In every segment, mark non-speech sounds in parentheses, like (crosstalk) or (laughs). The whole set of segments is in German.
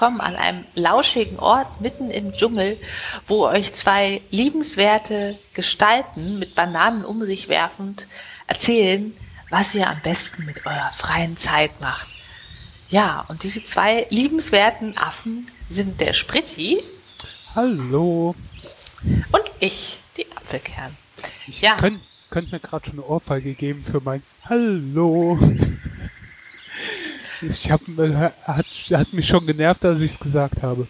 Willkommen an einem lauschigen Ort mitten im Dschungel, wo euch zwei liebenswerte Gestalten mit Bananen um sich werfend erzählen, was ihr am besten mit eurer freien Zeit macht. Ja, und diese zwei liebenswerten Affen sind der Spritti. Hallo. Und ich, die Apfelkern. Ich ja. könnte könnt mir gerade schon eine Ohrfeige geben für mein Hallo. Ich hab, hat, hat mich schon genervt, als ich es gesagt habe.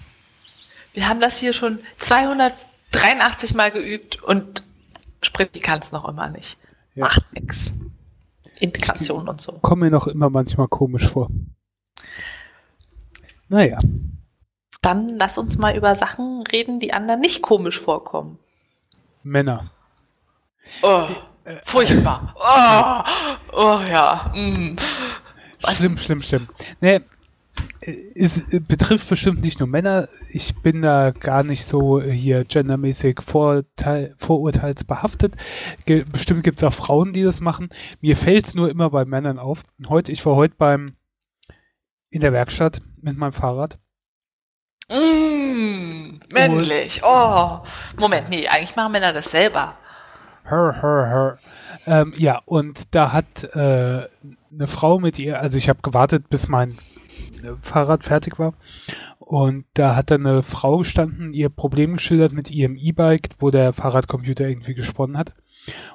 Wir haben das hier schon 283 Mal geübt und Spritti kann es noch immer nicht. Ja. Macht nix. Integration und so. Kommt mir noch immer manchmal komisch vor. Naja. Dann lass uns mal über Sachen reden, die anderen nicht komisch vorkommen. Männer. Oh, furchtbar. Oh, oh ja. Mm. Schlimm, schlimm, schlimm. Nee, es betrifft bestimmt nicht nur Männer. Ich bin da gar nicht so hier gendermäßig vorurteil, vorurteilsbehaftet. Ge bestimmt gibt es auch Frauen, die das machen. Mir fällt es nur immer bei Männern auf. Heute, ich war heute beim in der Werkstatt mit meinem Fahrrad. Mmh, männlich. oh. Moment, nee, eigentlich machen Männer das selber. Her, her, her. Ähm, ja, und da hat äh, eine Frau mit ihr, also ich habe gewartet, bis mein äh, Fahrrad fertig war. Und da hat dann eine Frau gestanden, ihr Problem geschildert mit ihrem E-Bike, wo der Fahrradcomputer irgendwie gesponnen hat.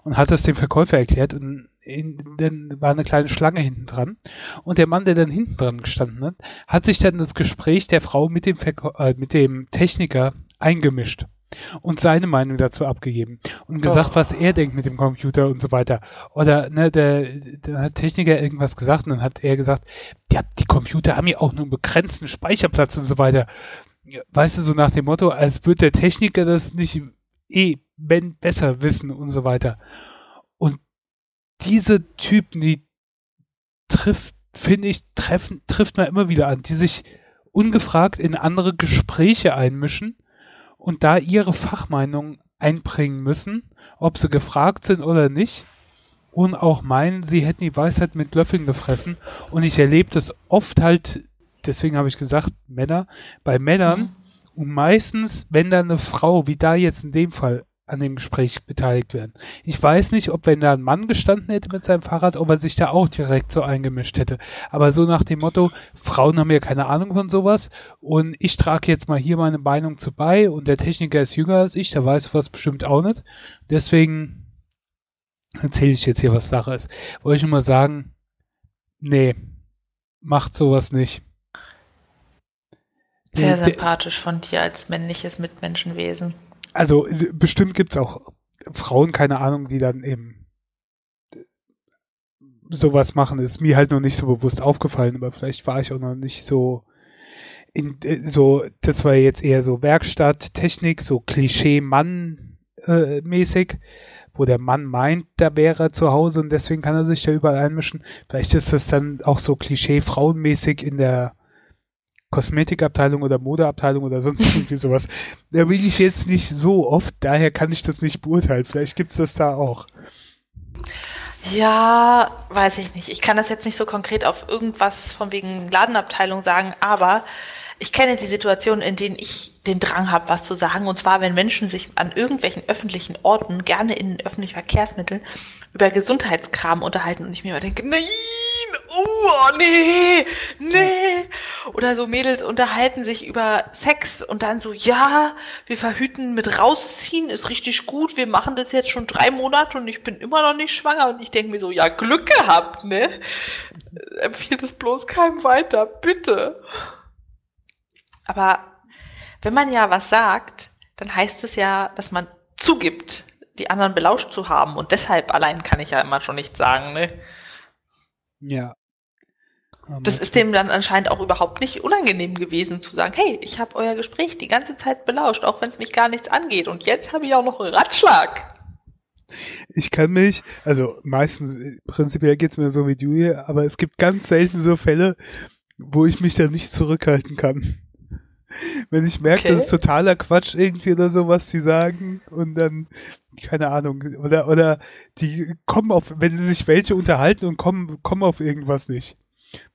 Und hat das dem Verkäufer erklärt. Und in, dann war eine kleine Schlange hinten dran. Und der Mann, der dann hinten dran gestanden hat, hat sich dann das Gespräch der Frau mit dem, Verkäu äh, mit dem Techniker eingemischt und seine Meinung dazu abgegeben und gesagt, oh. was er denkt mit dem Computer und so weiter. Oder ne, der, der Techniker irgendwas gesagt und dann hat er gesagt, ja, die Computer haben ja auch nur einen begrenzten Speicherplatz und so weiter. Weißt du, so nach dem Motto, als würde der Techniker das nicht eh wenn besser wissen und so weiter. Und diese Typen, die trifft, finde ich, treffen, trifft man immer wieder an, die sich ungefragt in andere Gespräche einmischen und da ihre Fachmeinung einbringen müssen, ob sie gefragt sind oder nicht, und auch meinen, sie hätten die Weisheit mit Löffeln gefressen. Und ich erlebe das oft halt, deswegen habe ich gesagt, Männer, bei Männern, mhm. und meistens, wenn da eine Frau, wie da jetzt in dem Fall, an dem Gespräch beteiligt werden. Ich weiß nicht, ob wenn da ein Mann gestanden hätte mit seinem Fahrrad, ob er sich da auch direkt so eingemischt hätte. Aber so nach dem Motto, Frauen haben ja keine Ahnung von sowas und ich trage jetzt mal hier meine Meinung zu bei und der Techniker ist jünger als ich, der weiß was bestimmt auch nicht. Deswegen erzähle ich jetzt hier, was Sache ist. Wollte ich nur mal sagen, nee, macht sowas nicht. Sehr sympathisch von dir als männliches Mitmenschenwesen also bestimmt gibt's auch Frauen, keine Ahnung, die dann eben sowas machen. Ist mir halt noch nicht so bewusst aufgefallen, aber vielleicht war ich auch noch nicht so in so, das war jetzt eher so Werkstatt, Technik, so Klischee-Mann-mäßig, äh, wo der Mann meint, da wäre er zu Hause und deswegen kann er sich da überall einmischen. Vielleicht ist das dann auch so Klischee-Frauenmäßig in der Kosmetikabteilung oder Modeabteilung oder sonst irgendwie sowas. Da bin ich jetzt nicht so oft, daher kann ich das nicht beurteilen. Vielleicht gibt es das da auch. Ja, weiß ich nicht. Ich kann das jetzt nicht so konkret auf irgendwas von wegen Ladenabteilung sagen, aber ich kenne die Situation, in denen ich den Drang habe, was zu sagen. Und zwar, wenn Menschen sich an irgendwelchen öffentlichen Orten, gerne in öffentlichen Verkehrsmitteln, über Gesundheitskram unterhalten und ich mir immer denke, nein, oh, nee, nee. Oder so Mädels unterhalten sich über Sex und dann so, ja, wir verhüten mit rausziehen, ist richtig gut, wir machen das jetzt schon drei Monate und ich bin immer noch nicht schwanger. Und ich denke mir so, ja, Glück gehabt, ne? Empfiehlt es bloß keinem weiter, bitte. Aber wenn man ja was sagt, dann heißt es ja, dass man zugibt, die anderen belauscht zu haben. Und deshalb allein kann ich ja immer schon nichts sagen, ne? Ja. das ist dem dann anscheinend auch überhaupt nicht unangenehm gewesen zu sagen, hey, ich habe euer Gespräch die ganze Zeit belauscht, auch wenn es mich gar nichts angeht. Und jetzt habe ich auch noch einen Ratschlag. Ich kann mich, also meistens, prinzipiell geht es mir so wie du hier, aber es gibt ganz selten so Fälle, wo ich mich da nicht zurückhalten kann. Wenn ich merke, okay. das ist totaler Quatsch irgendwie oder so, was sie sagen und dann, keine Ahnung, oder, oder die kommen auf, wenn sich welche unterhalten und kommen, kommen auf irgendwas nicht.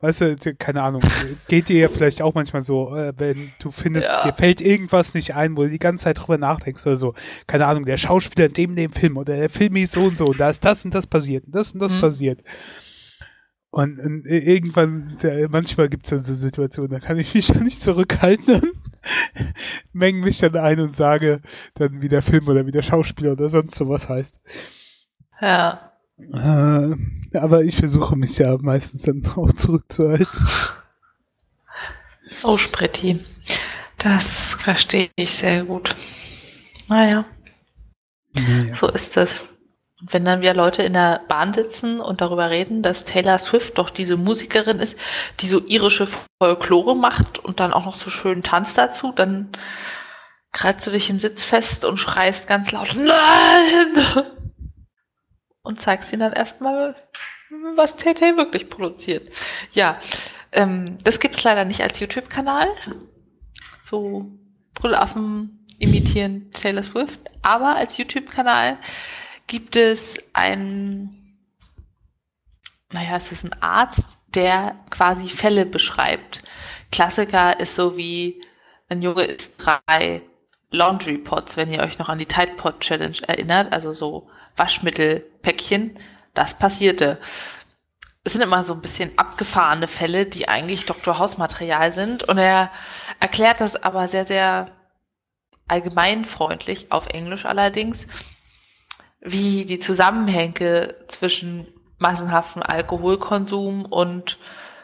Weißt du, keine Ahnung, (laughs) geht dir ja vielleicht auch manchmal so, äh, wenn du findest, Ja. dir fällt irgendwas nicht ein, wo du die ganze Zeit drüber nachdenkst oder so. Keine Ahnung, der Schauspieler in dem, dem Film oder der Film hieß so und so und da ist das und das passiert und das und das Mhm. passiert. Und, und irgendwann, der, manchmal gibt es dann so Situationen, da kann ich mich (laughs) dann nicht zurückhalten und (laughs) mengen mich dann ein und sage dann, wie der Film oder wie der Schauspieler oder sonst sowas heißt. Ja. Äh, aber ich versuche mich ja meistens dann (laughs) auch zurückzuhalten. Oh, Spritti. Das verstehe ich sehr gut. Naja, Naja. so ist es. Wenn dann wieder Leute in der Bahn sitzen und darüber reden, dass Taylor Swift doch diese Musikerin ist, die so irische Folklore macht und dann auch noch so schön tanzt dazu, dann kreizt du dich im Sitz fest und schreist ganz laut, nein! (laughs) Und zeigst ihnen dann erstmal, was TT wirklich produziert. Ja, ähm, das gibt's leider nicht als YouTube-Kanal. So Brüllaffen imitieren Taylor Swift. Aber als YouTube-Kanal gibt es einen, naja, es ist ein Arzt, der quasi Fälle beschreibt. Klassiker ist so wie, ein Junge isst drei Laundry Pots, wenn ihr euch noch an die Tide Pod Challenge erinnert, also so Waschmittelpäckchen. Das passierte. Es sind immer so ein bisschen abgefahrene Fälle, die eigentlich Dr. Hausmaterial sind. Und er erklärt das aber sehr, sehr allgemeinfreundlich, auf Englisch allerdings, wie die Zusammenhänge zwischen massenhaftem Alkoholkonsum und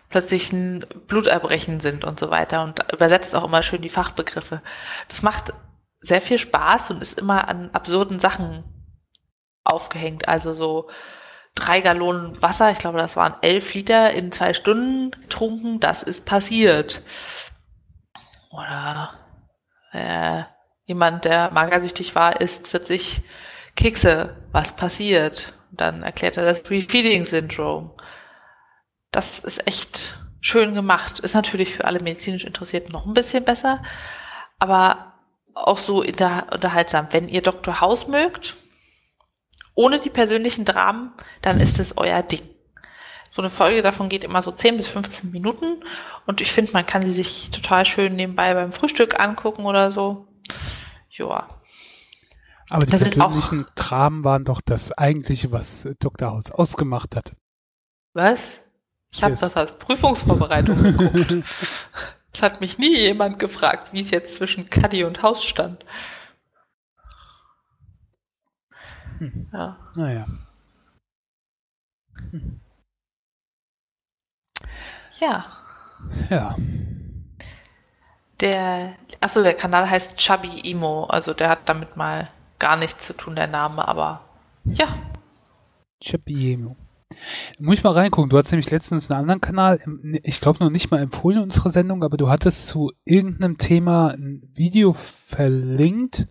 plötzlichen Bluterbrechen sind und so weiter und übersetzt auch immer schön die Fachbegriffe. Das macht sehr viel Spaß und ist immer an absurden Sachen aufgehängt. Also so drei Gallonen Wasser, ich glaube, das waren elf Liter in zwei Stunden getrunken, das ist passiert. Oder äh, jemand, der magersüchtig war, isst 40 Kekse, was passiert? Und dann erklärt er das Pre-Feeding-Syndrom. Das ist echt schön gemacht. Ist natürlich für alle medizinisch Interessierten noch ein bisschen besser, aber auch so unterhaltsam. Wenn ihr Dr. House mögt, ohne die persönlichen Dramen, dann ist es euer Ding. So eine Folge davon geht immer so 10 bis 15 Minuten und ich finde, man kann sie sich total schön nebenbei beim Frühstück angucken oder so. Joa. Aber die Das persönlichen Dramen waren doch das eigentliche, was äh, Dr. House ausgemacht hat. Was? Ich habe Das- als Prüfungsvorbereitung geguckt. (laughs) Es hat mich nie jemand gefragt, wie es jetzt zwischen Cuddy und Haus stand. Hm. Ja. Naja. ja, Ja. der, achso, der Kanal heißt Chubby Emo, also der hat damit mal gar nichts zu tun, der Name, aber ja, Chipiemo. Muss ich mal reingucken. Du hast nämlich letztens einen anderen Kanal, im- ich glaube noch nicht mal empfohlen in unserer Sendung, aber du hattest zu irgendeinem Thema ein Video verlinkt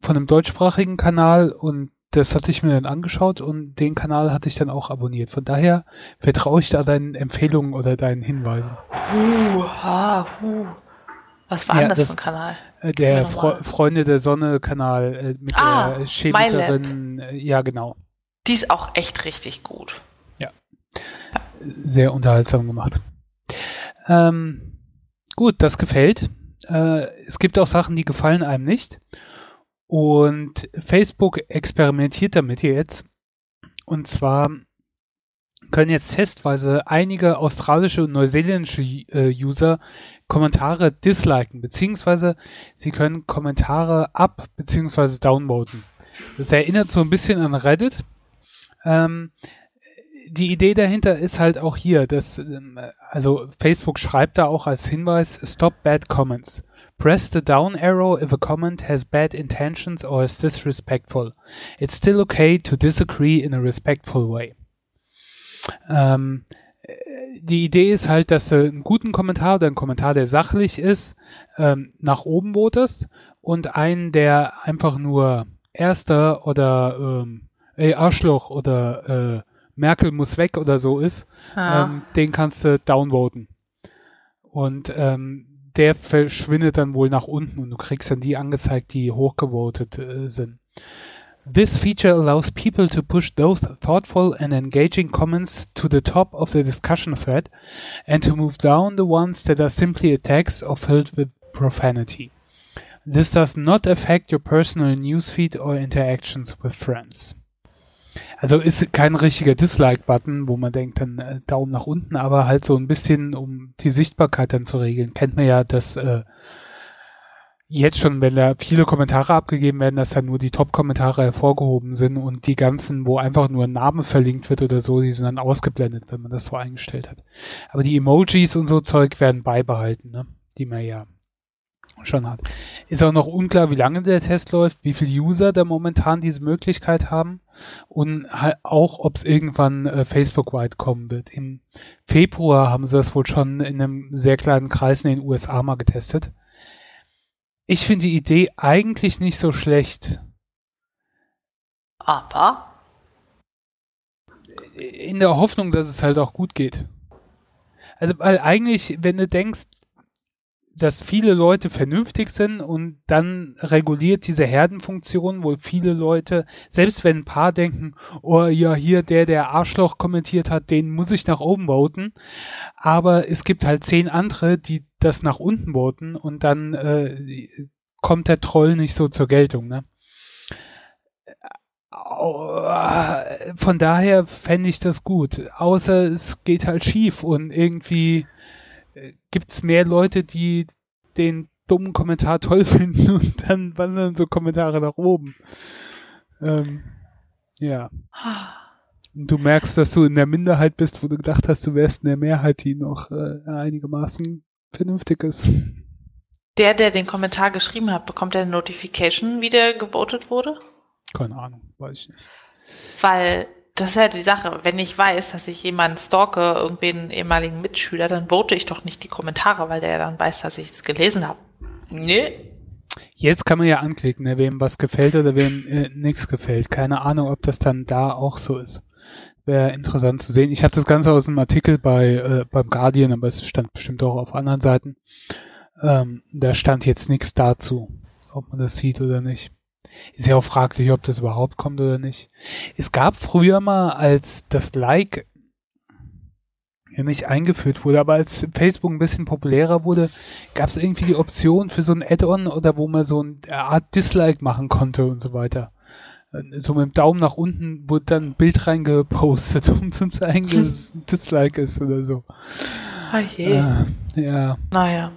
von einem deutschsprachigen Kanal und das hatte ich mir dann angeschaut und den Kanal hatte ich dann auch abonniert. Von daher vertraue ich da deinen Empfehlungen oder deinen Hinweisen. Huh, ha, huh. Was war Ja, denn das, für ein Kanal? Äh, Der Fre. Freunde der Sonne Kanal äh, mit Ah, der Chemikerin. äh, Ja, genau. Die ist auch echt richtig gut. sehr unterhaltsam gemacht. Ähm, gut, das gefällt. Äh, es gibt auch Sachen, die gefallen einem nicht. Und Facebook experimentiert damit jetzt. Und zwar können jetzt testweise einige australische und neuseeländische äh, User Kommentare disliken, beziehungsweise sie können Kommentare ab- beziehungsweise downvoten. Das erinnert so ein bisschen an Reddit. Ähm, die Idee dahinter ist halt auch hier, dass, ähm, also Facebook schreibt da auch als Hinweis, stop bad comments. Press the down arrow if a comment has bad intentions or is disrespectful. It's still okay to disagree in a respectful way. Ähm, äh, die Idee ist halt, dass du einen guten Kommentar oder einen Kommentar, der sachlich ist, ähm, nach oben votest und einen, der einfach nur Erster oder ähm, ey, Arschloch oder äh, Merkel muss weg oder so ist, Ja. ähm, den kannst du downvoten. Und ähm, der verschwindet dann wohl nach unten und du kriegst dann die angezeigt, die hochgevotet äh, sind. This feature allows people to push those thoughtful and engaging comments to the top of the discussion thread and to move down the ones that are simply attacks or filled with profanity. This does not affect your personal newsfeed or interactions with friends. Also ist kein richtiger Dislike-Button, wo man denkt, dann äh, Daumen nach unten, aber halt so ein bisschen, um die Sichtbarkeit dann zu regeln. Kennt man ja, dass äh, jetzt schon, wenn da viele Kommentare abgegeben werden, dass dann nur die Top-Kommentare hervorgehoben sind und die ganzen, wo einfach nur ein Name verlinkt wird oder so, die sind dann ausgeblendet, wenn man das so eingestellt hat. Aber die Emojis und so Zeug werden beibehalten, ne? die man ja schon hat. Ist auch noch unklar, wie lange der Test läuft, wie viele User da momentan diese Möglichkeit haben und halt auch, ob es irgendwann äh, Facebook-weit kommen wird. Im Februar haben sie das wohl schon in einem sehr kleinen Kreis in den USA mal getestet. Ich finde die Idee eigentlich nicht so schlecht. Aber? In der Hoffnung, dass es halt auch gut geht. Also, weil eigentlich, wenn du denkst, dass viele Leute vernünftig sind und dann reguliert diese Herdenfunktion, wo viele Leute, selbst wenn ein paar denken, oh ja, hier der, der Arschloch kommentiert hat, den muss ich nach oben voten, aber es gibt halt zehn andere, die das nach unten voten und dann äh, kommt der Troll nicht so zur Geltung, ne? Von daher fände ich das gut, außer es geht halt schief und irgendwie gibt es mehr Leute, die den dummen Kommentar toll (laughs) finden und dann wandern so Kommentare nach oben. Ähm, ja. Und du merkst, dass du in der Minderheit bist, wo du gedacht hast, du wärst in der Mehrheit, die noch äh, einigermaßen vernünftig ist. Der, der den Kommentar geschrieben hat, bekommt er eine Notification, wie der gebotet wurde? Keine Ahnung, weiß ich nicht. Weil das ist ja die Sache. Wenn ich weiß, dass ich jemanden stalke, irgendwen ehemaligen Mitschüler, dann vote ich doch nicht die Kommentare, weil der ja dann weiß, dass ich es gelesen habe. Nee. Jetzt kann man ja anklicken, ne, wem was gefällt oder wem äh, nichts gefällt. Keine Ahnung, ob das dann da auch so ist. Wäre interessant zu sehen. Ich habe das Ganze aus einem Artikel bei äh, beim Guardian, aber es stand bestimmt auch auf anderen Seiten. Ähm, da stand jetzt nichts dazu, ob man das sieht oder nicht. Ist ja auch fraglich, ob das überhaupt kommt oder nicht. Es gab früher mal, als das Like nicht eingeführt wurde, aber als Facebook ein bisschen populärer wurde, gab es irgendwie die Option für so ein Add-on oder wo man so eine Art Dislike machen konnte und so weiter. So mit dem Daumen nach unten wurde dann ein Bild reingepostet, (laughs) um zu zeigen, dass es ein Dislike ist oder so. Oh je. Äh, ja. Naja.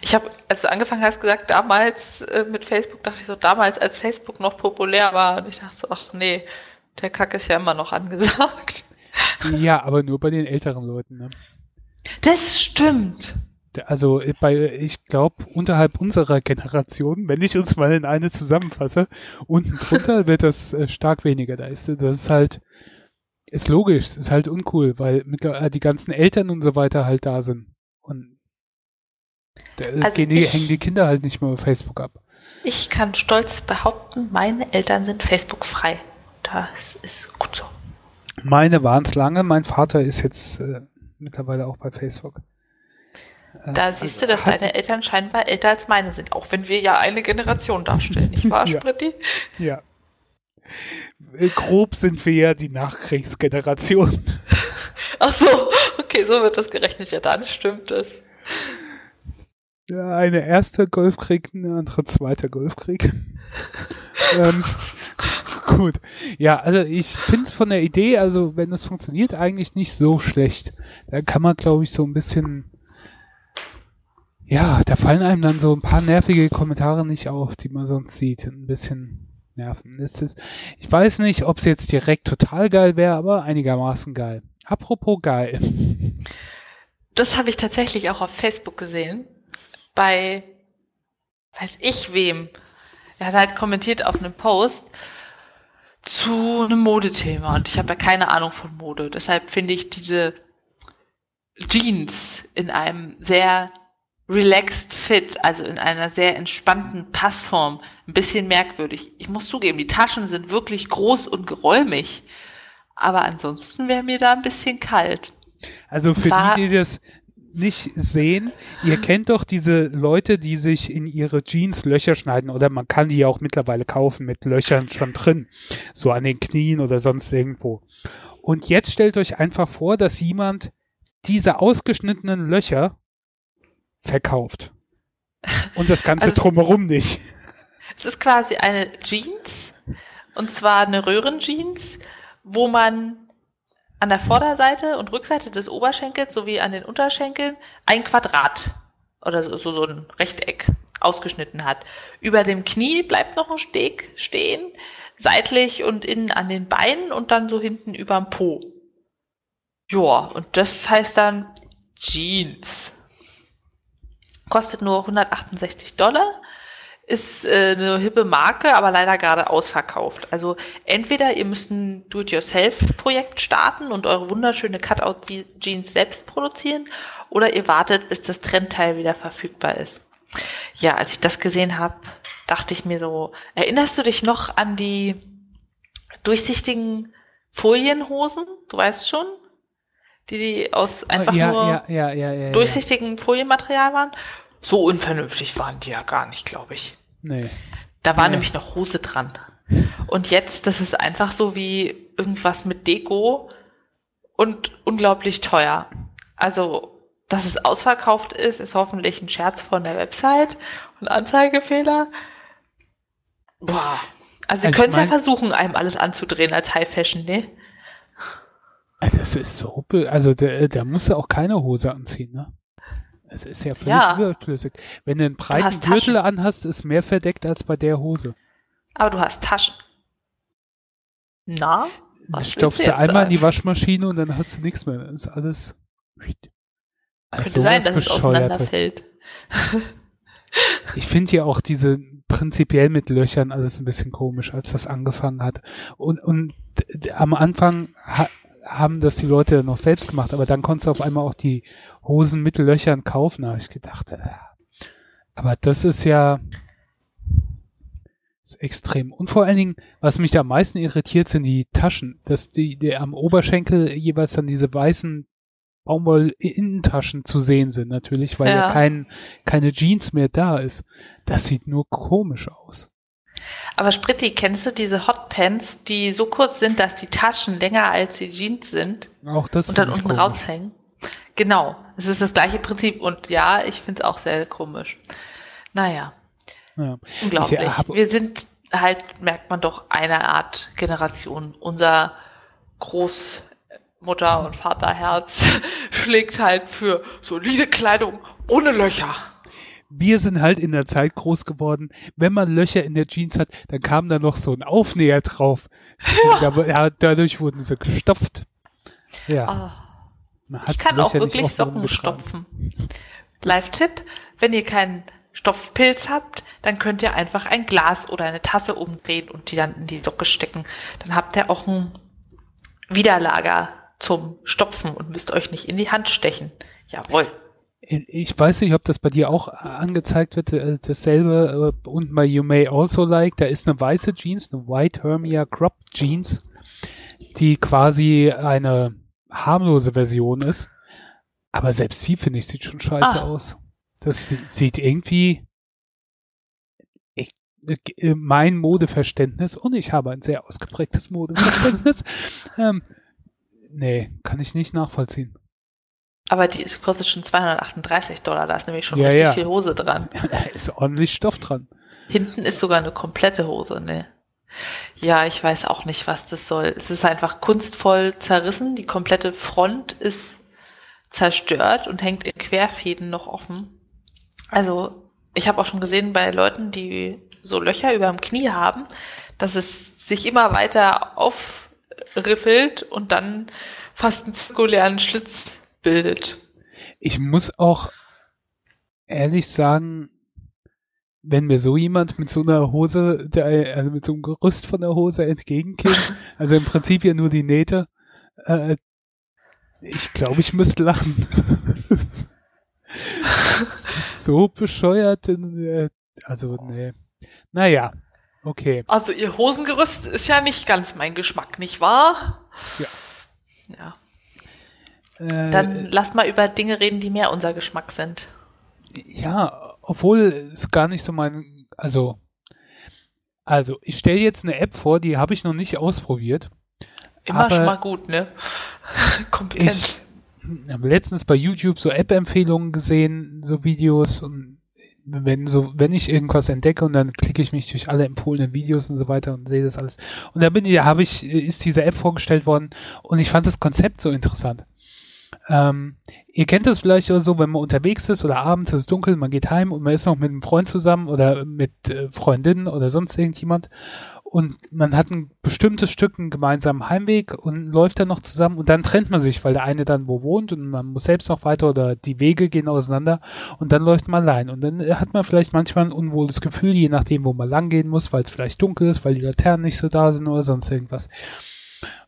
Ich habe, als du angefangen hast, gesagt, damals äh, mit Facebook, dachte ich so, damals, als Facebook noch populär war. Und ich dachte so, ach nee, der Kack ist ja immer noch angesagt. Ja, aber nur bei den älteren Leuten. Ne? Das stimmt. Also bei, ich glaube, unterhalb unserer Generation, wenn ich uns mal in eine zusammenfasse, unten drunter wird das äh, stark weniger. Da ist das ist halt, ist logisch, ist halt uncool, weil mit, äh, die ganzen Eltern und so weiter halt da sind. Und also die, ich, hängen die Kinder halt nicht mehr auf Facebook ab. Ich kann stolz behaupten, meine Eltern sind Facebook-frei. Das ist gut so. Meine waren es lange. Mein Vater ist jetzt äh, mittlerweile auch bei Facebook. Äh, da siehst also, du, dass deine (laughs) Eltern scheinbar älter als meine sind, auch wenn wir ja eine Generation darstellen, nicht wahr, (laughs) ja. Spritti? Ja. Äh, grob sind wir ja die Nachkriegsgeneration. (laughs) Ach so, okay, so wird das gerechnet. Ja, dann stimmt das. Ja, eine erste Golfkrieg, eine andere zweite Golfkrieg. ähm, gut. Ja, also ich finde es von der Idee, also wenn es funktioniert, eigentlich nicht so schlecht. Da kann man, glaube ich, so ein bisschen. Ja, da fallen einem dann so ein paar nervige Kommentare nicht auf, die man sonst sieht. Ein bisschen nerven. Ist es, ich weiß nicht, ob es jetzt direkt total geil wäre, aber einigermaßen geil. Apropos geil. Das habe ich tatsächlich auch auf Facebook gesehen bei weiß ich wem. Er hat halt kommentiert auf einem Post zu einem Modethema und ich habe ja keine Ahnung von Mode. Deshalb finde ich diese Jeans in einem sehr relaxed Fit, also in einer sehr entspannten Passform, ein bisschen merkwürdig. Ich muss zugeben, die Taschen sind wirklich groß und geräumig, aber ansonsten wäre mir da ein bisschen kalt. Also für die, die das nicht sehen. Ihr kennt doch diese Leute, die sich in ihre Jeans Löcher schneiden oder man kann die ja auch mittlerweile kaufen mit Löchern schon drin. So an den Knien oder sonst irgendwo. Und jetzt stellt euch einfach vor, dass jemand diese ausgeschnittenen Löcher verkauft. (laughs) Und das Ganze also, drumherum nicht. Es ist quasi eine Jeans, und zwar eine Röhrenjeans, wo man an der Vorderseite und Rückseite des Oberschenkels sowie an den Unterschenkeln ein Quadrat oder so, so, ein Rechteck ausgeschnitten hat. Über dem Knie bleibt noch ein Steg stehen, seitlich und innen an den Beinen und dann so hinten überm Po. Joa, und das heißt dann Jeans. Kostet nur 168 Dollar ist äh, eine hippe Marke, aber leider gerade ausverkauft. Also entweder ihr müsst ein Do-it-yourself-Projekt starten und eure wunderschöne Cutout-Jeans selbst produzieren, oder ihr wartet, bis das Trendteil wieder verfügbar ist. Ja, als ich das gesehen habe, dachte ich mir so, erinnerst du dich noch an die durchsichtigen Folienhosen? Du weißt schon? Die, die aus einfach ja, nur ja, ja, durchsichtigen Folienmaterial waren. So unvernünftig waren die ja gar nicht, glaube ich. Nee. Da war nee. nämlich noch Hose dran. Und jetzt, das ist einfach so wie irgendwas mit Deko und unglaublich teuer. Also, dass es ausverkauft ist, ist hoffentlich ein Scherz von der Website und Anzeigefehler. Boah. Also, Sie also können es ja versuchen, einem alles anzudrehen als High Fashion, ne? Das ist so, also der, der muss ja auch keine Hose anziehen, ne? Es ist ja völlig ja. überflüssig. Wenn du einen breiten du Gürtel anhast, ist mehr verdeckt als bei der Hose. Aber du hast Taschen. Na? Was stopfst du einmal sagen? in die Waschmaschine und dann hast du nichts mehr. Das ist alles. Also Könnte sein, dass es auseinanderfällt. (laughs) (laughs) ich finde ja auch diese prinzipiell mit Löchern alles ein bisschen komisch, als das angefangen hat. Und, und am Anfang haben das die Leute noch selbst gemacht, aber dann konntest du auf einmal auch die Hosen mit Löchern kaufen, habe ich gedacht. Äh, aber das ist ja ist extrem. Und vor allen Dingen, was mich da am meisten irritiert, sind die Taschen, dass die, die am Oberschenkel jeweils dann diese weißen Baumwoll-Innentaschen zu sehen sind, natürlich, weil ja, ja kein, keine Jeans mehr da ist. Das sieht nur komisch aus. Aber Spritti, kennst du diese Hotpants, die so kurz sind, dass die Taschen länger als die Jeans sind? Auch das Und dann unten komisch. raushängen? Genau, es ist das gleiche Prinzip und ja, ich finde es auch sehr komisch. Naja, ja. unglaublich. Ich, Wir sind halt, merkt man doch, eine Art Generation. Unser Großmutter- und Vaterherz (laughs) schlägt halt für solide Kleidung ohne Löcher. Wir sind halt in der Zeit groß geworden. Wenn man Löcher in der Jeans hat, dann kam da noch so ein Aufnäher drauf. Ja. dadurch wurden sie gestopft. Ja. Oh ich kann auch wirklich Socken stopfen. Live-Tipp, wenn ihr keinen Stopfpilz habt, dann könnt ihr einfach ein Glas oder eine Tasse umdrehen und die dann in die Socke stecken. Dann habt ihr auch ein Widerlager zum Stopfen und müsst euch nicht in die Hand stechen. Jawohl. Ich weiß nicht, ob das bei dir auch angezeigt wird, äh, dasselbe äh, und bei You May Also Like, da ist eine weiße Jeans, eine White Hermia Crop Jeans, die quasi eine harmlose Version ist. Aber selbst sie, finde ich, sieht schon scheiße ah. aus. Das sieht irgendwie ich, äh, mein Modeverständnis und ich habe ein sehr ausgeprägtes Modeverständnis. (laughs) ähm, nee, kann ich nicht nachvollziehen. Aber die kostet schon 238 Dollar, da ist nämlich schon ja, richtig ja. viel Hose dran. (laughs) Da ist ordentlich Stoff dran. Hinten ist sogar eine komplette Hose, ne? Ja, ich weiß auch nicht, was das soll. Es ist einfach kunstvoll zerrissen. Die komplette Front ist zerstört und hängt in Querfäden noch offen. Also, ich habe auch schon gesehen bei Leuten, die so Löcher über dem Knie haben, dass es sich immer weiter aufriffelt und dann fast einen zirkulären Schlitz bildet. Ich muss auch ehrlich sagen, wenn mir so jemand mit so einer Hose, der, also mit so einem Gerüst von der Hose entgegenkäme, (laughs) also im Prinzip ja nur die Nähte, äh, ich glaube, ich müsste lachen. (laughs) so bescheuert, äh, also nee. Naja, okay. Also ihr Hosengerüst ist ja nicht ganz mein Geschmack, nicht wahr? Ja. Ja. Äh, Dann lass mal über Dinge reden, die mehr unser Geschmack sind. Ja, obwohl es gar nicht so mein, also, also ich stelle jetzt eine App vor, die habe ich noch nicht ausprobiert. Immer schon mal gut, ne? (laughs) Kompetent. Ich habe letztens bei YouTube so App-Empfehlungen gesehen, so Videos und wenn so, wenn ich irgendwas entdecke und dann klicke ich mich durch alle empfohlenen Videos und so weiter und sehe das alles. Und da bin ich, habe ich, ist diese App vorgestellt worden und ich fand das Konzept so interessant. Ähm, ihr kennt das vielleicht oder so, wenn man unterwegs ist oder abends ist es dunkel, man geht heim und man ist noch mit einem Freund zusammen oder mit äh, Freundinnen oder sonst irgendjemand und man hat ein bestimmtes Stück einen gemeinsamen Heimweg und läuft dann noch zusammen und dann trennt man sich, weil der eine dann wo wohnt und man muss selbst noch weiter oder die Wege gehen auseinander und dann läuft man allein und dann hat man vielleicht manchmal ein unwohles Gefühl, je nachdem, wo man lang gehen muss, weil es vielleicht dunkel ist, weil die Laternen nicht so da sind oder sonst irgendwas.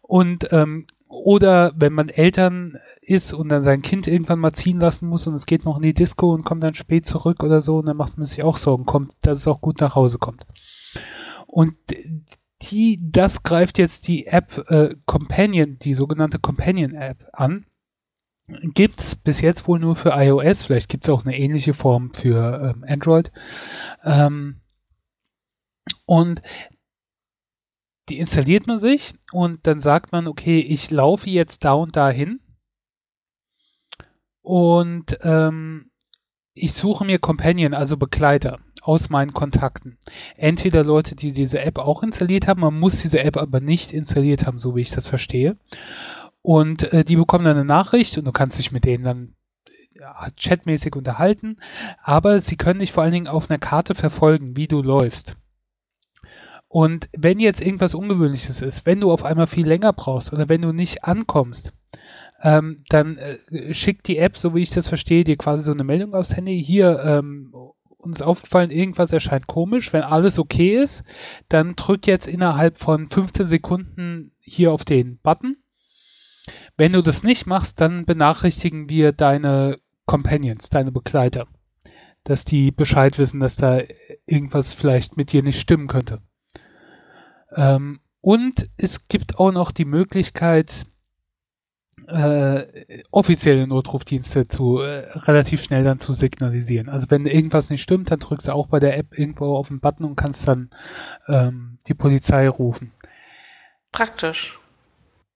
Und ähm, oder wenn man Eltern ist und dann sein Kind irgendwann mal ziehen lassen muss und es geht noch in die Disco und kommt dann spät zurück oder so, und dann macht man sich auch Sorgen, kommt, dass es auch gut nach Hause kommt. Und die, das greift jetzt die App äh, Companion, die sogenannte Companion App an. Gibt's bis jetzt wohl nur für iOS, vielleicht gibt's auch eine ähnliche Form für ähm, Android. Ähm, und die installiert man sich und dann sagt man, okay, ich laufe jetzt da und da hin und ähm, ich suche mir Companion, also Begleiter aus meinen Kontakten. Entweder Leute, die diese App auch installiert haben, man muss diese App aber nicht installiert haben, so wie ich das verstehe. Und äh, die bekommen dann eine Nachricht und du kannst dich mit denen dann ja, chatmäßig unterhalten, aber sie können dich vor allen Dingen auf einer Karte verfolgen, wie du läufst. Und wenn jetzt irgendwas Ungewöhnliches ist, wenn du auf einmal viel länger brauchst oder wenn du nicht ankommst, ähm, dann äh, schickt die App, so wie ich das verstehe, dir quasi so eine Meldung aufs Handy. Hier, ähm, uns aufgefallen, irgendwas erscheint komisch. Wenn alles okay ist, dann drück jetzt innerhalb von 15 Sekunden hier auf den Button. Wenn du das nicht machst, dann benachrichtigen wir deine Companions, deine Begleiter, dass die Bescheid wissen, dass da irgendwas vielleicht mit dir nicht stimmen könnte. Ähm, und es gibt auch noch die Möglichkeit, äh, offizielle Notrufdienste zu äh, relativ schnell dann zu signalisieren. Also wenn irgendwas nicht stimmt, dann drückst du auch bei der App irgendwo auf den Button und kannst dann ähm, die Polizei rufen. Praktisch.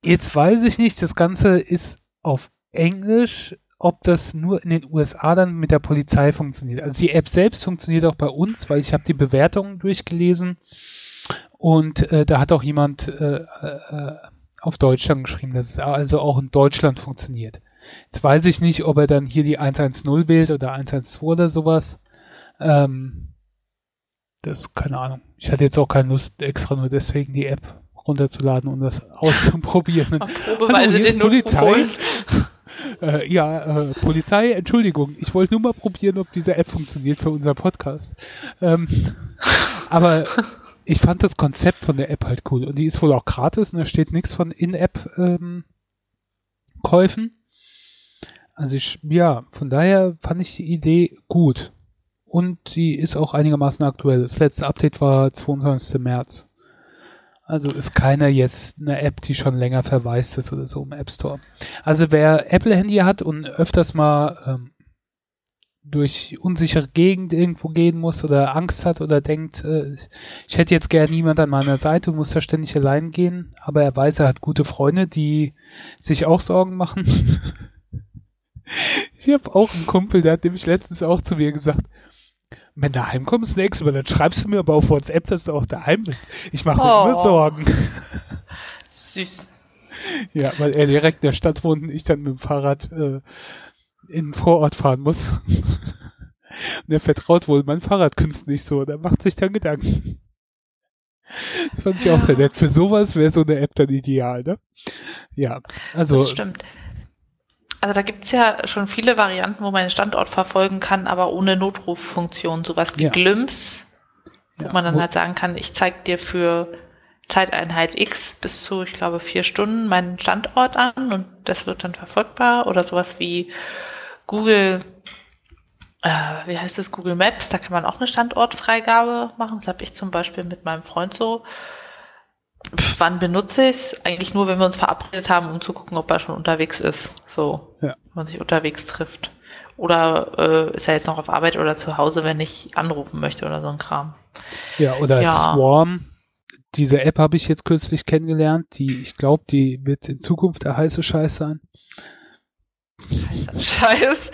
Jetzt weiß ich nicht, das Ganze ist auf Englisch, ob das nur in den USA dann mit der Polizei funktioniert. Also die App selbst funktioniert auch bei uns, weil ich habe die Bewertungen durchgelesen und äh, da hat auch jemand äh, äh, auf Deutschland geschrieben, dass es also auch in Deutschland funktioniert. Jetzt weiß ich nicht, ob er dann hier die 110 wählt oder 112 oder sowas. Ähm, das, keine Ahnung. Ich hatte jetzt auch keine Lust, extra nur deswegen die App runterzuladen, um das (laughs) auszuprobieren. Probeweise den Polizei. (laughs) äh, ja, äh, Polizei, Entschuldigung. Ich wollte nur mal probieren, ob diese App funktioniert für unseren Podcast. Ähm, aber (laughs) ich fand das Konzept von der App halt cool. Und die ist wohl auch gratis und da steht nichts von In-App-Käufen. Ähm, also ich, ja, von daher fand ich die Idee gut. Und die ist auch einigermaßen aktuell. Das letzte Update war 22. März. Also ist keiner jetzt eine App, die schon länger verwaist ist oder so im App Store. Also wer Apple-Handy hat und öfters mal ähm, durch unsichere Gegend irgendwo gehen muss oder Angst hat oder denkt, äh, ich hätte jetzt gern niemand an meiner Seite, muss da ständig allein gehen, aber er weiß, er hat gute Freunde, die sich auch Sorgen machen. (laughs) ich habe auch einen Kumpel, der hat nämlich letztens auch zu mir gesagt, wenn du heimkommst nächstes Mal, dann schreibst du mir aber auf WhatsApp, dass du auch daheim bist. Ich mache mir oh. immer Sorgen. Süß. Ja, weil er direkt in der Stadt wohnt und ich dann mit dem Fahrrad äh, in den Vorort fahren muss. (laughs) Und er vertraut wohl meinen Fahrradkünsten nicht so. Der macht sich dann Gedanken. Das fand ich ja. auch sehr nett. Für sowas wäre so eine App dann ideal, ne? Ja, also. Das stimmt. Also da gibt's ja schon viele Varianten, wo man den Standort verfolgen kann, aber ohne Notruffunktion. Sowas wie ja. Glimps, wo ja, man dann wo halt sagen kann, ich zeig dir für Zeiteinheit X bis zu, ich glaube, vier Stunden meinen Standort an und das wird dann verfolgbar. Oder sowas wie Google, äh, wie heißt das, Google Maps, da kann man auch eine Standortfreigabe machen. Das habe ich zum Beispiel mit meinem Freund so. Pff, wann benutze ich es? Eigentlich nur, wenn wir uns verabredet haben, um zu gucken, ob er schon unterwegs ist. So, ja. wenn man sich unterwegs trifft. Oder äh, ist er jetzt noch auf Arbeit oder zu Hause, wenn ich anrufen möchte oder so ein Kram. Ja, oder ja. Swarm. Diese App habe ich jetzt kürzlich kennengelernt. Die, ich glaube, die wird in Zukunft der heiße Scheiß sein. Heißer Scheiß.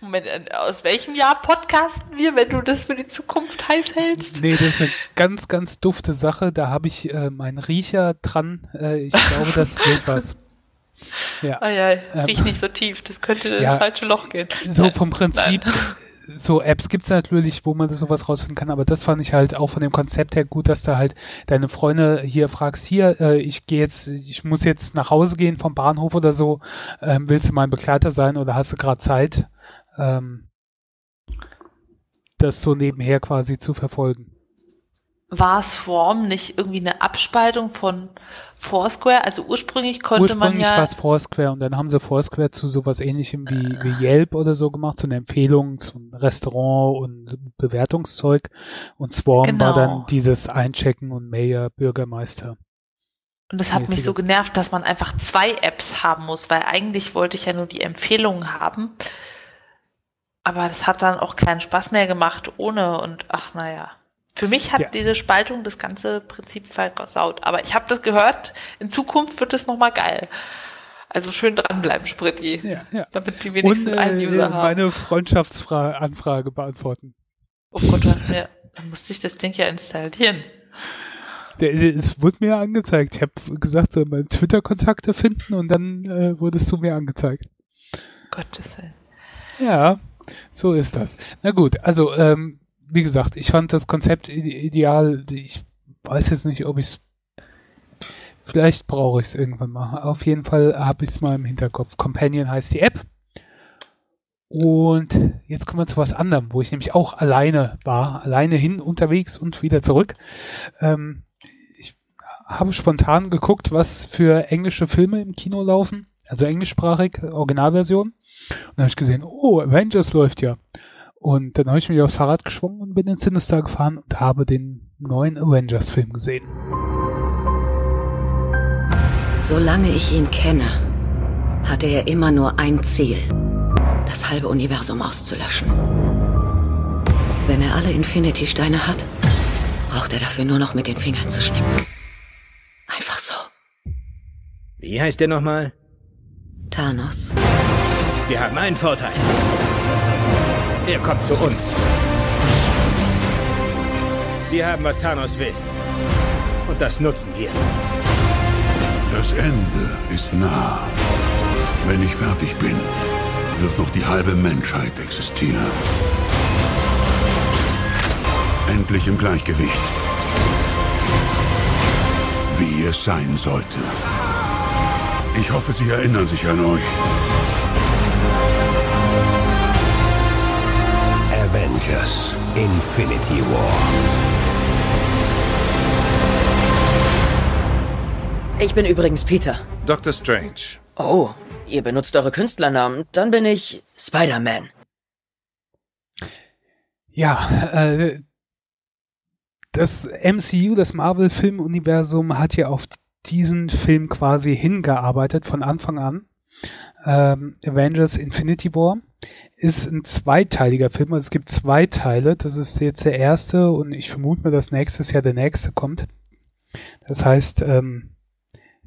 Moment, äh, aus welchem Jahr podcasten wir, wenn du das für die Zukunft heiß hältst? Nee, das ist eine ganz, ganz dufte Sache. Da habe ich äh, meinen Riecher dran. Äh, ich glaube, das wird was. (laughs) Ja. Ah ja, riech ähm, nicht so tief, das könnte ja, ins falsche Loch gehen. So vom Prinzip. So Apps gibt es natürlich, wo man sowas rausfinden kann, aber das fand ich halt auch von dem Konzept her gut, dass du halt deine Freunde hier fragst, hier, äh, ich gehe jetzt, ich muss jetzt nach Hause gehen vom Bahnhof oder so, ähm, willst du mein Begleiter sein oder hast du gerade Zeit? Ähm, das so nebenher quasi zu verfolgen war Swarm nicht irgendwie eine Abspaltung von Foursquare? Also ursprünglich konnte ursprünglich man ja. war es Foursquare und dann haben sie Foursquare zu sowas ähnlichem wie, äh. wie Yelp oder so gemacht, zu einer Empfehlung zum Restaurant und Bewertungszeug. Und Swarm genau. war dann dieses Einchecken und Mayor, Bürgermeister. Und das hat mich so genervt, dass man einfach zwei Apps haben muss, weil eigentlich wollte ich ja nur die Empfehlungen haben. Aber das hat dann auch keinen Spaß mehr gemacht ohne und ach naja. Für mich hat ja. diese Spaltung das ganze Prinzip versaut. Aber ich habe das gehört, in Zukunft wird es nochmal geil. Also schön dranbleiben, Spritti. Ja, ja. Damit die wenigsten Und, äh, einen User haben. meine Freundschaftsanfrage beantworten. Oh Gott, du hast mir, dann musste ich das Ding ja installieren. Der, es wurde mir angezeigt. Ich habe gesagt, soll meine Twitter-Kontakte finden und dann äh, wurdest du mir angezeigt. Gottes Willen. Ja, so ist das. Na gut, also ähm, wie gesagt, ich fand das Konzept ideal. Ich weiß jetzt nicht, ob ich es. Vielleicht brauche ich es irgendwann mal. Auf jeden Fall habe ich es mal im Hinterkopf. Companion heißt die App. Und jetzt kommen wir zu was anderem, wo ich nämlich auch alleine war. Alleine hin, unterwegs und wieder zurück. Ähm, ich habe spontan geguckt, was für englische Filme im Kino laufen. Also englischsprachig, Originalversion. Und dann habe ich gesehen, oh, Avengers läuft ja. Und dann habe ich mich aufs Fahrrad geschwungen und bin ins Sinister gefahren und habe den neuen Avengers-Film gesehen. Solange ich ihn kenne, hatte er immer nur ein Ziel. Das halbe Universum auszulöschen. Wenn er alle Infinity-Steine hat, braucht er dafür nur noch mit den Fingern zu schnippen. Einfach so. Wie heißt der nochmal? Thanos. Wir haben einen Vorteil. Er kommt zu uns. Wir haben, was Thanos will. Und das nutzen wir. Das Ende ist nah. Wenn ich fertig bin, wird noch die halbe Menschheit existieren. Endlich im Gleichgewicht. Wie es sein sollte. Ich hoffe, Sie erinnern sich an euch. Avengers Infinity War. Ich bin übrigens Peter. Dr. Strange. Oh, ihr benutzt eure Künstlernamen. Dann bin ich Spider-Man. Ja, äh, das MCU, das Marvel-Filmuniversum, hat ja auf diesen Film quasi hingearbeitet von Anfang an. Ähm, Avengers Infinity War ist ein zweiteiliger Film. Also es gibt zwei Teile. Das ist jetzt der erste und ich vermute mir, dass nächstes Jahr der nächste kommt. Das heißt, ähm,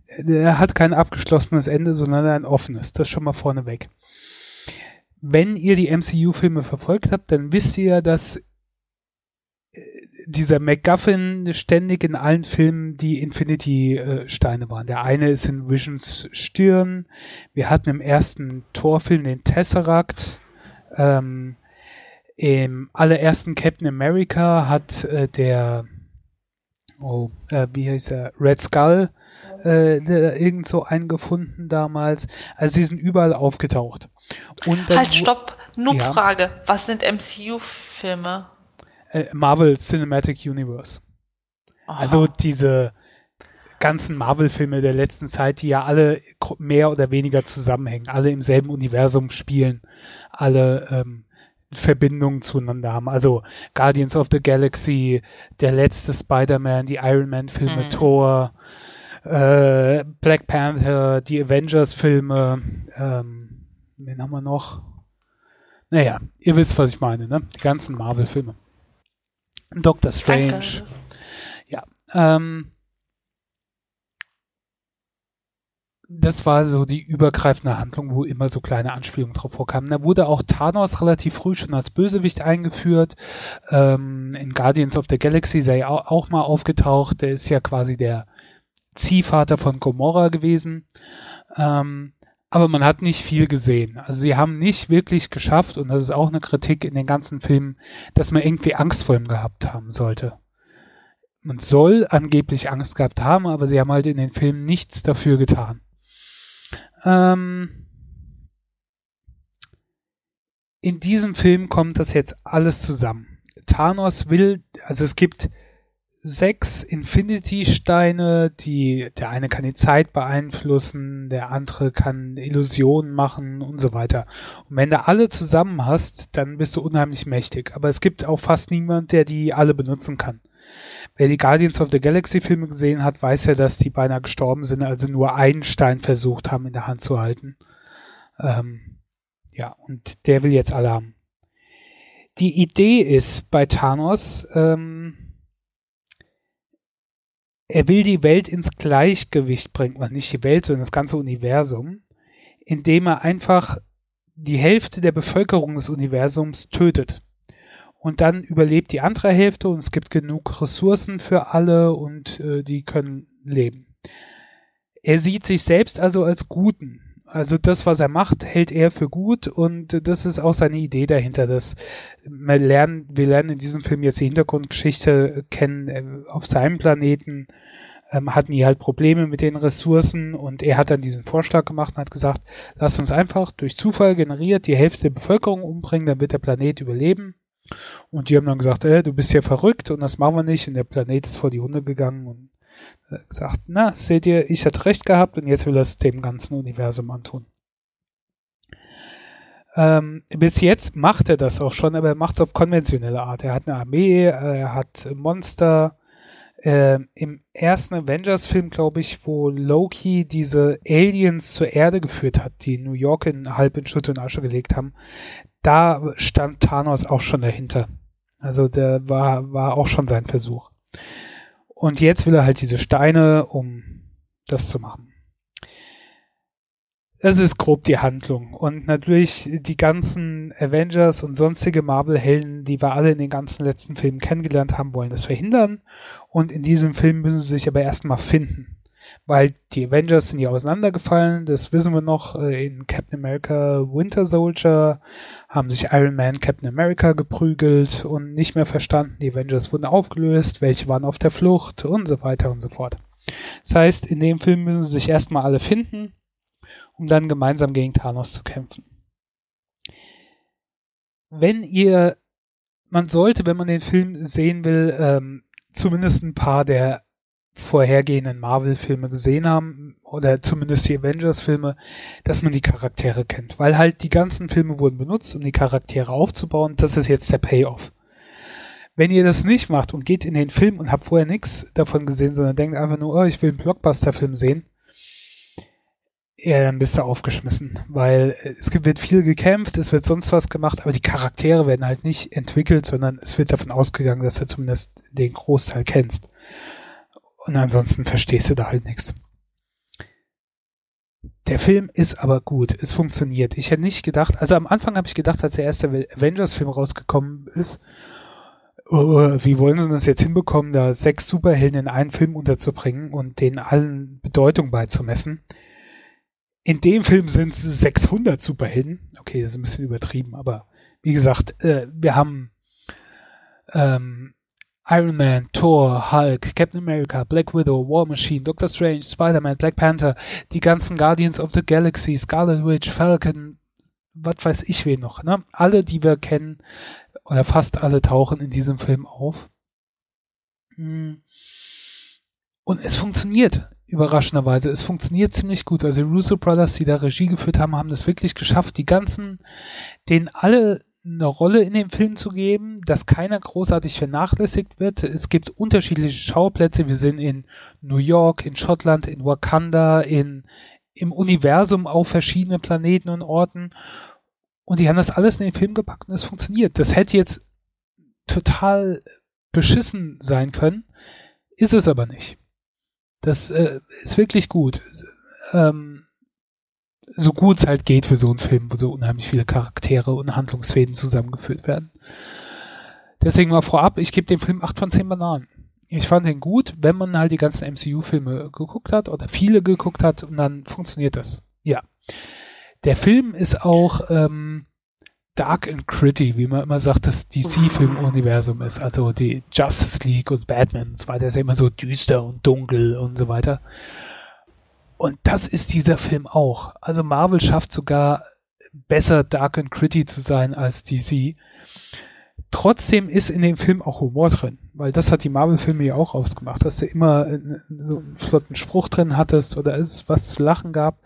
er hat kein abgeschlossenes Ende, sondern ein offenes. Das schon mal vorneweg. Wenn ihr die MCU-Filme verfolgt habt, dann wisst ihr ja, dass äh, dieser MacGuffin ständig in allen Filmen die Infinity-Steine waren. Der eine ist in Visions Stirn. Wir hatten im ersten Torfilm den Tesseract. Ähm, Im allerersten Captain America hat äh, der, oh, äh, wie heißt er, Red Skull, äh, irgend so eingefunden damals. Also sie sind überall aufgetaucht. Und halt, stopp, Noob-Frage. Ja. Was sind MCU-Filme? Äh, Marvel Cinematic Universe. Aha. Also diese ganzen Marvel-Filme der letzten Zeit, die ja alle mehr oder weniger zusammenhängen, alle im selben Universum spielen, alle ähm, Verbindungen zueinander haben. Also Guardians of the Galaxy, der letzte Spider-Man, die Iron Man-Filme, mhm. Thor, äh, Black Panther, die Avengers-Filme, ähm, wen haben wir noch? Naja, ihr wisst, was ich meine, ne? Die ganzen Marvel-Filme. Doctor Strange. Danke. Ja. Ähm, das war so die übergreifende Handlung, wo immer so kleine Anspielungen drauf vorkamen. Da wurde auch Thanos relativ früh schon als Bösewicht eingeführt. Ähm, in Guardians of the Galaxy sei er auch, auch mal aufgetaucht. Der ist ja quasi der Ziehvater von Gomorra gewesen. Ähm, aber man hat nicht viel gesehen. Also sie haben nicht wirklich geschafft, und das ist auch eine Kritik in den ganzen Filmen, dass man irgendwie Angst vor ihm gehabt haben sollte. Man soll angeblich Angst gehabt haben, aber sie haben halt in den Filmen nichts dafür getan. Ähm in diesem Film kommt das jetzt alles zusammen. Thanos will, also es gibt sechs Infinity-Steine, die, der eine kann die Zeit beeinflussen, der andere kann Illusionen machen und so weiter. Und wenn du alle zusammen hast, dann bist du unheimlich mächtig. Aber es gibt auch fast niemand, der die alle benutzen kann. Wer die Guardians of the Galaxy Filme gesehen hat, weiß ja, dass die beinahe gestorben sind, also nur einen Stein versucht haben in der Hand zu halten. Ähm, ja, und der will jetzt haben. Die Idee ist bei Thanos, ähm, er will die Welt ins Gleichgewicht bringen, und nicht die Welt, sondern das ganze Universum, indem er einfach die Hälfte der Bevölkerung des Universums tötet. Und dann überlebt die andere Hälfte und es gibt genug Ressourcen für alle und äh, die können leben. Er sieht sich selbst also als Guten. Also das, was er macht, hält er für gut und das ist auch seine Idee dahinter. Dass wir lernen, wir lernen in diesem Film jetzt die Hintergrundgeschichte kennen. äh, Auf seinem Planeten ähm, hatten die halt Probleme mit den Ressourcen und er hat dann diesen Vorschlag gemacht und hat gesagt, lass uns einfach durch Zufall generiert die Hälfte der Bevölkerung umbringen, dann wird der Planet überleben. Und die haben dann gesagt, äh, du bist ja verrückt und das machen wir nicht. Und der Planet ist vor die Hunde gegangen und äh, gesagt, na, seht ihr, ich hatte recht gehabt und jetzt will es dem ganzen Universum antun. Ähm, bis jetzt macht er das auch schon, aber er macht es auf konventionelle Art. Er hat eine Armee, äh, er hat Monster. Äh, Im ersten Avengers-Film, glaube ich, wo Loki diese Aliens zur Erde geführt hat, die New York in halb in Schutt und Asche gelegt haben, da stand Thanos auch schon dahinter. Also der war, war auch schon sein Versuch. Und jetzt will er halt diese Steine, um das zu machen. Das ist grob die Handlung. Und natürlich die ganzen Avengers und sonstige Marvel-Helden, die wir alle in den ganzen letzten Filmen kennengelernt haben, wollen das verhindern. Und in diesem Film müssen sie sich aber erstmal finden. Weil die Avengers sind ja auseinandergefallen, das wissen wir noch. äh, In Captain America Winter Soldier haben sich Iron Man, Captain America geprügelt und nicht mehr verstanden. Die Avengers wurden aufgelöst, welche waren auf der Flucht und so weiter und so fort. Das heißt, in dem Film müssen sie sich erstmal alle finden, um dann gemeinsam gegen Thanos zu kämpfen. Wenn ihr, man sollte, wenn man den Film sehen will, ähm, zumindest ein paar der vorhergehenden Marvel-Filme gesehen haben oder zumindest die Avengers-Filme, dass man die Charaktere kennt. Weil halt die ganzen Filme wurden benutzt, um die Charaktere aufzubauen. Das ist jetzt der Payoff. Wenn ihr das nicht macht und geht in den Film und habt vorher nichts davon gesehen, sondern denkt einfach nur, oh, ich will einen Blockbuster-Film sehen, ja, dann bist du aufgeschmissen, weil es gibt- wird viel gekämpft, es wird sonst was gemacht, aber die Charaktere werden halt nicht entwickelt, sondern es wird davon ausgegangen, dass du zumindest den Großteil kennst. Und ansonsten verstehst du da halt nichts. Der Film ist aber gut, es funktioniert. Ich hätte nicht gedacht, also am Anfang habe ich gedacht, als der erste Avengers-Film rausgekommen ist, oh, wie wollen sie das jetzt hinbekommen, da sechs Superhelden in einen Film unterzubringen und denen allen Bedeutung beizumessen. In dem Film sind es 600 Superhelden. Okay, das ist ein bisschen übertrieben, aber wie gesagt, äh, wir haben ähm, Iron Man, Thor, Hulk, Captain America, Black Widow, War Machine, Doctor Strange, Spider-Man, Black Panther, die ganzen Guardians of the Galaxy, Scarlet Witch, Falcon, was weiß ich wen noch, ne? Alle, die wir kennen, oder fast alle tauchen in diesem Film auf. Mm. Und es funktioniert, überraschenderweise. Es funktioniert ziemlich gut. Also die Russo Brothers, die da Regie geführt haben, haben das wirklich geschafft, die ganzen, denen alle eine Rolle in dem Film zu geben, dass keiner großartig vernachlässigt wird. Es gibt unterschiedliche Schauplätze. Wir sind in New York, in Schottland, in Wakanda, in, im Universum auf verschiedene Planeten und Orten. Und die haben das alles in den Film gepackt und es funktioniert. Das hätte jetzt total beschissen sein können, ist es aber nicht. Das äh, ist wirklich gut. Ähm, so gut es halt geht für so einen Film, wo so unheimlich viele Charaktere und Handlungsfäden zusammengeführt werden. Deswegen mal vorab, ich gebe dem Film 8 von 10 Bananen. Ich fand den gut, wenn man halt die ganzen MCU-Filme geguckt hat oder viele geguckt hat und dann funktioniert das. Ja. Der Film ist auch ähm, dark and gritty, wie man immer sagt, das DC-Filmuniversum ist. Also die Justice League und Batman und so weiter ist ja immer so düster und dunkel und so weiter. Und das ist dieser Film auch. Also Marvel schafft sogar besser dark and gritty zu sein als DC. Trotzdem ist in dem Film auch Humor drin, weil das hat die Marvel-Filme ja auch ausgemacht, dass du immer so einen flotten Spruch drin hattest oder es was zu lachen gab.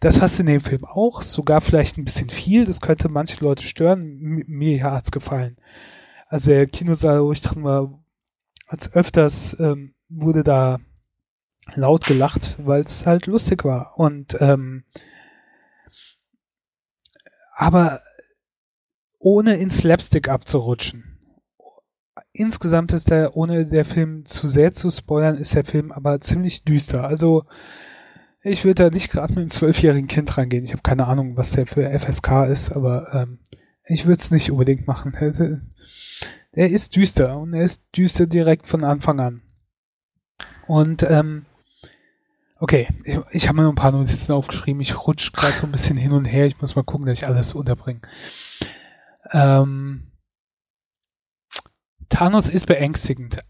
Das hast du in dem Film auch, sogar vielleicht ein bisschen viel. Das könnte manche Leute stören. Mir hat's gefallen. Also der Kinosaal, wo ich drin war, als öfters ähm, wurde da laut gelacht, weil es halt lustig war. Und ähm, aber ohne ins Slapstick abzurutschen. Insgesamt ist der, ohne der Film zu sehr zu spoilern, ist der Film aber ziemlich düster. Also ich würde da nicht gerade mit einem zwölfjährigen Kind rangehen. Ich habe keine Ahnung, was der für FSK ist, aber ähm, ich würde es nicht unbedingt machen. (laughs) Der ist düster und er ist düster direkt von Anfang an. Und ähm, Okay, ich, ich habe mir ein paar Notizen aufgeschrieben. Ich rutsche gerade so ein bisschen hin und her. Ich muss mal gucken, dass ich alles unterbringe. Ähm, Thanos ist beängstigend.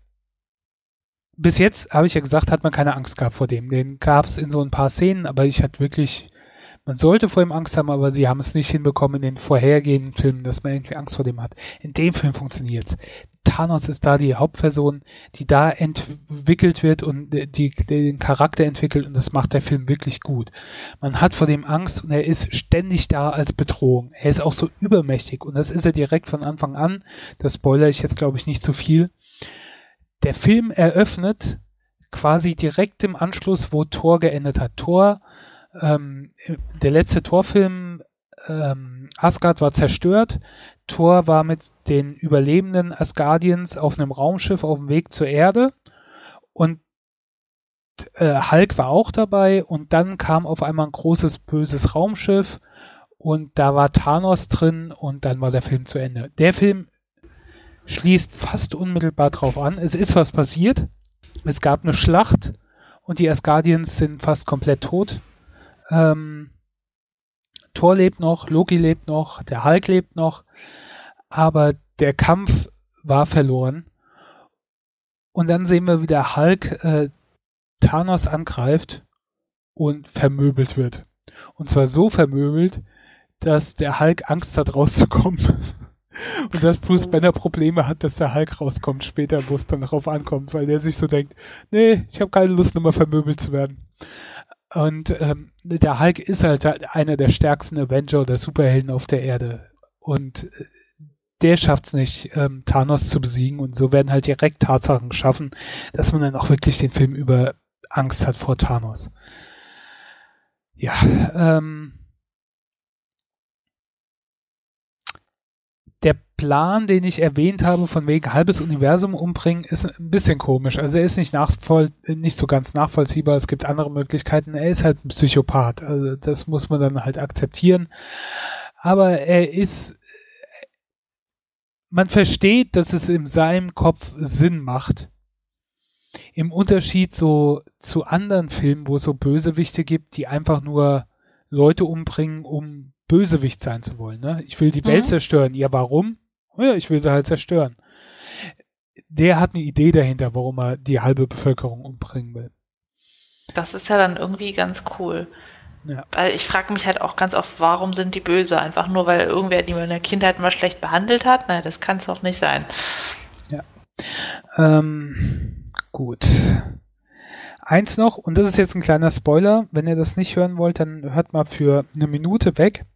Bis jetzt, habe ich ja gesagt, hat man keine Angst gehabt vor dem. Den gab es in so ein paar Szenen, aber ich hatte wirklich man sollte vor ihm Angst haben, aber sie haben es nicht hinbekommen in den vorhergehenden Filmen, dass man irgendwie Angst vor dem hat. In dem Film funktioniert's. Thanos ist da die Hauptperson, die da entwickelt wird und die, die den Charakter entwickelt und das macht der Film wirklich gut. Man hat vor dem Angst und er ist ständig da als Bedrohung. Er ist auch so übermächtig und das ist er direkt von Anfang an. Das spoilere ich jetzt glaube ich nicht zu viel. Der Film eröffnet quasi direkt im Anschluss, wo Thor geendet hat. Thor ähm, der letzte Torfilm ähm, Asgard war zerstört. Thor war mit den überlebenden Asgardians auf einem Raumschiff auf dem Weg zur Erde und äh, Hulk war auch dabei und dann kam auf einmal ein großes böses Raumschiff und da war Thanos drin und dann war der Film zu Ende. Der Film schließt fast unmittelbar drauf an. Es ist was passiert. Es gab eine Schlacht und die Asgardians sind fast komplett tot. Ähm, Thor lebt noch, Loki lebt noch, der Hulk lebt noch, aber der Kampf war verloren. Und dann sehen wir, wie der Hulk äh, Thanos angreift und vermöbelt wird. Und zwar so vermöbelt, dass der Hulk Angst hat, rauszukommen. (laughs) und dass Bruce Banner Probleme hat, dass der Hulk rauskommt später, wo es dann darauf ankommt, weil der sich so denkt, nee, ich habe keine Lust, nochmal vermöbelt zu werden. Und ähm, der Hulk ist halt einer der stärksten Avenger oder Superhelden auf der Erde. Und äh, der schafft es nicht, ähm, Thanos zu besiegen. Und so werden halt direkt Tatsachen geschaffen, dass man dann auch wirklich den Film über Angst hat vor Thanos. Ja, ähm, der Plan, den ich erwähnt habe, von wegen halbes Universum umbringen, ist ein bisschen komisch. Also er ist nicht, nachvoll nicht so ganz nachvollziehbar. Es gibt andere Möglichkeiten. Er ist halt ein Psychopath. Also das muss man dann halt akzeptieren. Aber er ist, man versteht, dass es in seinem Kopf Sinn macht. Im Unterschied so zu anderen Filmen, wo es so Bösewichte gibt, die einfach nur Leute umbringen, um Bösewicht sein zu wollen. Ne? Ich will die mhm. Welt zerstören. Ja, warum? Oh ja, ich will sie halt zerstören. Der hat eine Idee dahinter, warum er die halbe Bevölkerung umbringen will. Das ist ja dann irgendwie ganz cool. Ja. Weil ich frage mich halt auch ganz oft, warum sind die böse? Einfach nur, weil irgendwer die in der Kindheit mal schlecht behandelt hat? Nein, das kann es doch nicht sein. Ja. Ähm, gut. Eins noch, und das ist jetzt ein kleiner Spoiler. Wenn ihr das nicht hören wollt, dann hört mal für eine Minute weg.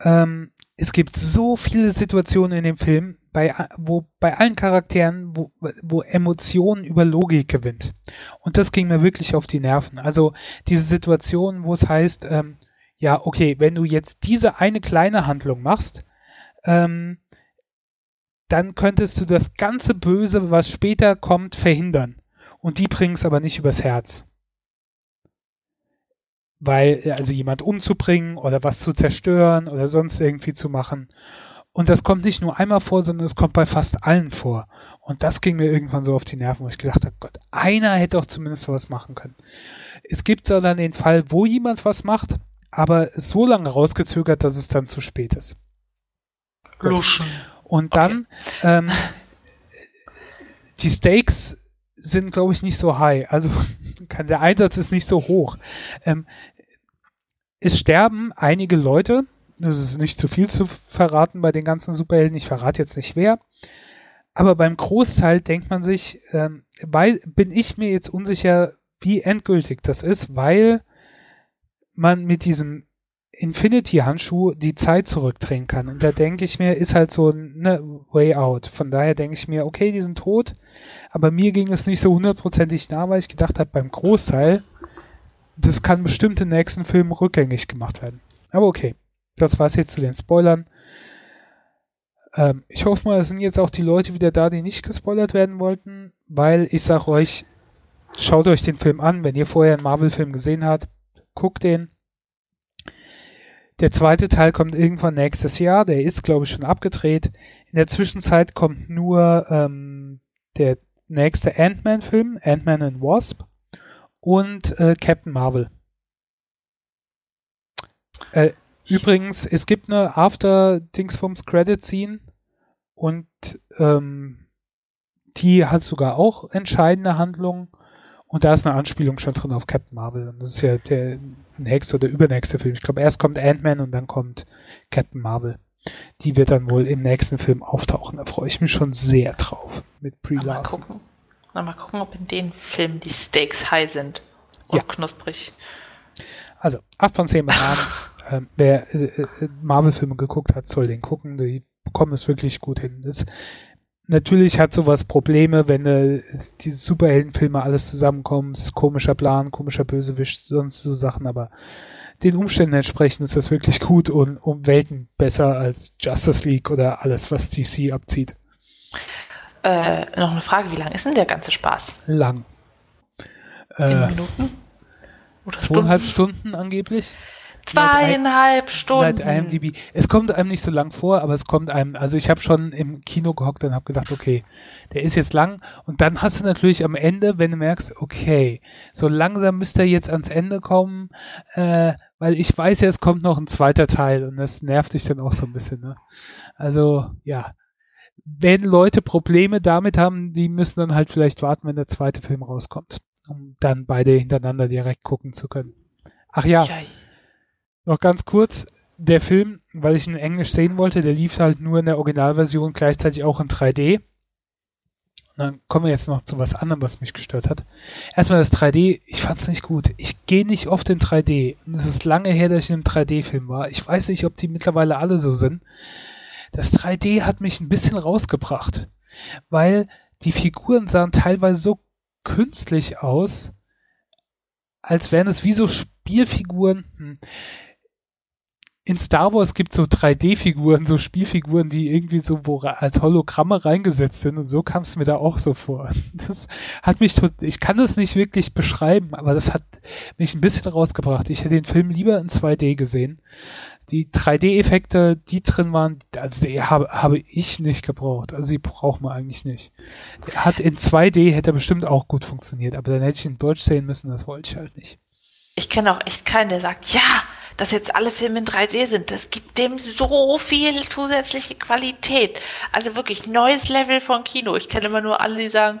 Ähm, es gibt so viele Situationen in dem Film, bei, wo bei allen Charakteren, wo, wo Emotionen über Logik gewinnt. Und das ging mir wirklich auf die Nerven. Also diese Situation, wo es heißt, ähm, ja, okay, wenn du jetzt diese eine kleine Handlung machst, ähm, dann könntest du das ganze Böse, was später kommt, verhindern. Und die bringen es aber nicht übers Herz. Weil, also jemand umzubringen oder was zu zerstören oder sonst irgendwie zu machen. Und das kommt nicht nur einmal vor, sondern es kommt bei fast allen vor. Und das ging mir irgendwann so auf die Nerven, wo ich gedacht habe, Gott, einer hätte doch zumindest was machen können. Es gibt so dann den Fall, wo jemand was macht, aber so lange rausgezögert, dass es dann zu spät ist. Luschen. Und dann, okay. ähm, die Stakes sind, glaube ich, nicht so high. Also (laughs) kann, der Einsatz ist nicht so hoch. Ähm, es sterben einige Leute. Das ist nicht zu viel zu verraten bei den ganzen Superhelden. Ich verrate jetzt nicht wer. Aber beim Großteil denkt man sich, ähm, weil, bin ich mir jetzt unsicher, wie endgültig das ist, weil man mit diesem Infinity-Handschuh die Zeit zurückdrehen kann. Und da denke ich mir, ist halt so eine Way out. Von daher denke ich mir, okay, die sind tot, aber mir ging es nicht so hundertprozentig nah, weil ich gedacht habe, beim Großteil, das kann bestimmt den nächsten Filmen rückgängig gemacht werden. Aber okay, das war's jetzt zu den Spoilern. Ähm, ich hoffe mal, es sind jetzt auch die Leute wieder da, die nicht gespoilert werden wollten, weil ich sag euch, schaut euch den Film an, wenn ihr vorher einen Marvel-Film gesehen habt, guckt den der zweite Teil kommt irgendwann nächstes Jahr. Der ist, glaube ich, schon abgedreht. In der Zwischenzeit kommt nur ähm, der nächste Ant-Man-Film, Ant-Man and Wasp und äh, Captain Marvel. Äh, übrigens, es gibt eine After-Dingsbums-Credit-Scene und ähm, die hat sogar auch entscheidende Handlungen und da ist eine Anspielung schon drin auf Captain Marvel. Und das ist ja der nächste oder übernächste Film. Ich glaube, erst kommt Ant-Man und dann kommt Captain Marvel. Die wird dann wohl im nächsten Film auftauchen. Da freue ich mich schon sehr drauf. Mit Brie Larson. Mal gucken. mal gucken, ob in den Filmen die Stakes high sind. Und ja. knusprig. Also, 8 von 10 Bananen. (laughs) ähm, wer äh, äh, Marvel-Filme geguckt hat, soll den gucken. Die bekommen es wirklich gut hin. Das natürlich hat sowas Probleme, wenn äh, diese Superheldenfilme alles zusammenkommen, komischer Plan, komischer Bösewicht, sonst so Sachen, aber den Umständen entsprechend ist das wirklich gut und um Welten besser als Justice League oder alles, was DC abzieht. Äh, noch eine Frage, wie lang ist denn der ganze Spaß? Lang. Äh, Minuten? Oder zweieinhalb Stunden? Stunden angeblich? Zweieinhalb Stunden. IMDb. Es kommt einem nicht so lang vor, aber es kommt einem, also ich habe schon im Kino gehockt und habe gedacht, okay, der ist jetzt lang und dann hast du natürlich am Ende, wenn du merkst, okay, so langsam müsste er jetzt ans Ende kommen, äh, weil ich weiß ja, es kommt noch ein zweiter Teil und das nervt dich dann auch so ein bisschen, ne? Also, ja. Wenn Leute Probleme damit haben, die müssen dann halt vielleicht warten, wenn der zweite Film rauskommt, um dann beide hintereinander direkt gucken zu können. Ach ja. ja noch ganz kurz, der Film, weil ich ihn in Englisch sehen wollte, der lief halt nur in der Originalversion, gleichzeitig auch in 3D. Und dann kommen wir jetzt noch zu was anderem, was mich gestört hat. Erstmal das 3D, ich fand's nicht gut. Ich gehe nicht oft in 3D. Und es ist lange her, dass ich in einem 3D-Film war. Ich weiß nicht, ob die mittlerweile alle so sind. Das 3D hat mich ein bisschen rausgebracht. Weil die Figuren sahen teilweise so künstlich aus, als wären es wie so Spielfiguren. Hm in Star Wars gibt so 3D-Figuren, so Spielfiguren, die irgendwie so als Hologramme reingesetzt sind und so kam es mir da auch so vor. (laughs) Das hat mich tot, ich kann das nicht wirklich beschreiben, aber das hat mich ein bisschen rausgebracht. Ich hätte den Film lieber in 2D gesehen. Die 3D-Effekte, die drin waren, also die habe, habe ich nicht gebraucht. Also die braucht man eigentlich nicht. Der hat in 2D hätte er bestimmt auch gut funktioniert, aber dann hätte ich ihn in Deutsch sehen müssen, das wollte ich halt nicht. Ich kenne auch echt keinen, der sagt, ja, dass jetzt alle Filme in 3D sind. Das gibt dem so viel zusätzliche Qualität. Also wirklich neues Level von Kino. Ich kenne immer nur alle, die sagen,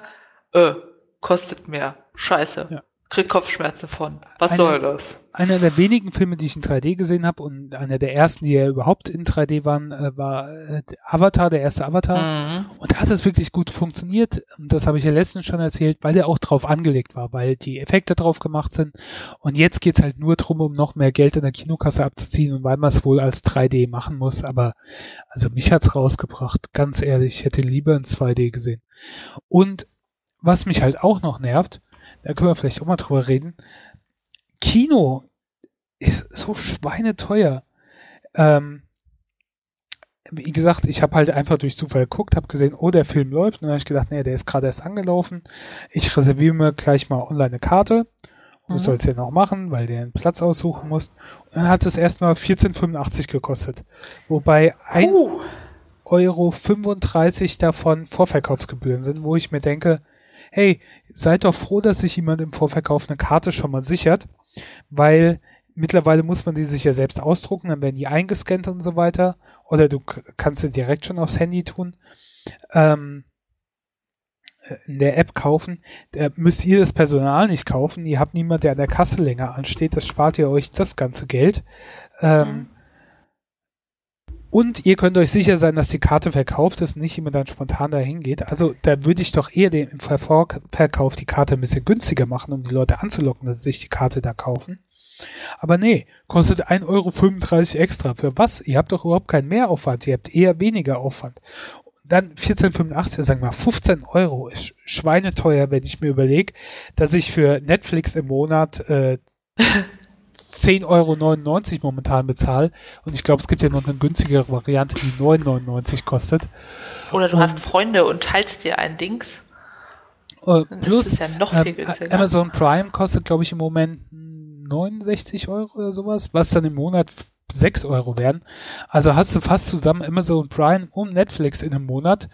äh, kostet mehr. Scheiße. Ja. Krieg Kopfschmerzen von. Was Eine- soll das? Einer der wenigen Filme, die ich in 3D gesehen habe und einer der ersten, die ja überhaupt in 3D waren, äh, war äh, Avatar, der erste Avatar. Mhm. Und da hat es wirklich gut funktioniert. Und das habe ich ja letztens schon erzählt, weil der auch drauf angelegt war, weil die Effekte drauf gemacht sind. Und jetzt geht's halt nur drum, um noch mehr Geld in der Kinokasse abzuziehen und weil man es wohl als 3D machen muss. Aber also mich hat's rausgebracht. Ganz ehrlich, ich hätte lieber in 2D gesehen. Und was mich halt auch noch nervt, da können wir vielleicht auch mal drüber reden. Kino ist so schweineteuer. Ähm, wie gesagt, ich habe halt einfach durch Zufall geguckt, habe gesehen, oh, der Film läuft. Und dann habe ich gedacht, nee, der ist gerade erst angelaufen. Ich reserviere mir gleich mal online eine Karte. Und das Mhm. soll es ja noch machen, weil der einen Platz aussuchen muss. Und dann hat es erstmal 14,85 gekostet. Wobei ein Euro 35 davon Vorverkaufsgebühren sind, wo ich mir denke, hey, seid doch froh, dass sich jemand im Vorverkauf eine Karte schon mal sichert, weil mittlerweile muss man die sich ja selbst ausdrucken, dann werden die eingescannt und so weiter. Oder du kannst sie direkt schon aufs Handy tun. Ähm, äh, in der App kaufen, da müsst ihr das Personal nicht kaufen. Ihr habt niemand, der an der Kasse länger ansteht. Das spart ihr euch das ganze Geld. Ähm, Und ihr könnt euch sicher sein, dass die Karte verkauft ist, nicht jemand dann spontan dahin geht. Also da würde ich doch eher den im Verkauf die Karte ein bisschen günstiger machen, um die Leute anzulocken, dass sie sich die Karte da kaufen. Aber nee, kostet 1,35 Euro extra. Für was? Ihr habt doch überhaupt keinen Mehraufwand, ihr habt eher weniger Aufwand. Dann 14,85, sagen wir mal 15 Euro ist schweineteuer, wenn ich mir überlege, dass ich für Netflix im Monat äh, (laughs) 10,99 Euro momentan bezahle. Und ich glaube, es gibt ja noch eine günstigere Variante, die 9,99 kostet. Oder du Und- hast Freunde und teilst dir ein Dings. Äh, Dann plus, ist es ja noch viel günstiger. Amazon Prime kostet, glaube ich, im Moment 69 Euro oder sowas, was dann im Monat 6 Euro werden. Also hast du fast zusammen Amazon Prime und Netflix in einem Monat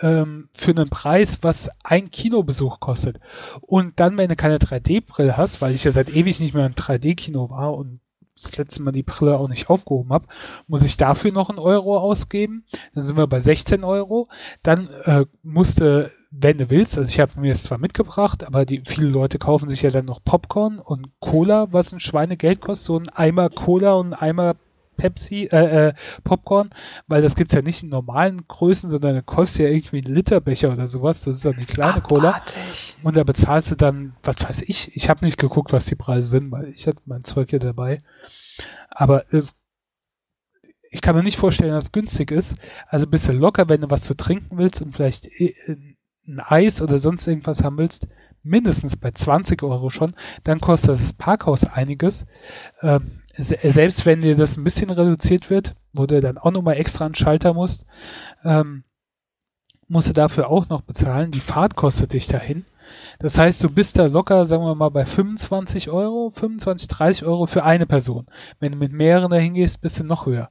ähm, für einen Preis, was ein Kinobesuch kostet. Und dann, wenn du keine 3D-Brille hast, weil ich ja seit ewig nicht mehr im 3D-Kino war und das letzte Mal die Brille auch nicht aufgehoben habe, muss ich dafür noch einen Euro ausgeben. Dann sind wir bei 16 Euro. Dann äh, musste, wenn du willst, also ich habe mir es zwar mitgebracht, aber die viele Leute kaufen sich ja dann noch Popcorn und Cola, was ein Schweinegeld kostet, so ein Eimer Cola und ein Eimer Pepsi, äh, äh, Popcorn, weil das gibt's ja nicht in normalen Größen, sondern du kaufst ja irgendwie einen Literbecher oder sowas, das ist dann die kleine Cola. Abartig. Und da bezahlst du dann, was weiß ich, ich habe nicht geguckt, was die Preise sind, weil ich hatte mein Zeug hier dabei. Aber es, ich kann mir nicht vorstellen, dass es günstig ist. Also bist du locker, wenn du was zu trinken willst und vielleicht äh, ein Eis oder sonst irgendwas haben willst, mindestens bei 20 Euro schon, dann kostet das Parkhaus einiges. Ähm, se- selbst wenn dir das ein bisschen reduziert wird, wo du dann auch nochmal extra einen Schalter musst, ähm, musst du dafür auch noch bezahlen. Die Fahrt kostet dich dahin. Das heißt, du bist da locker, sagen wir mal, bei 25 Euro, 25, 30 Euro für eine Person. Wenn du mit mehreren dahin gehst, bist du noch höher.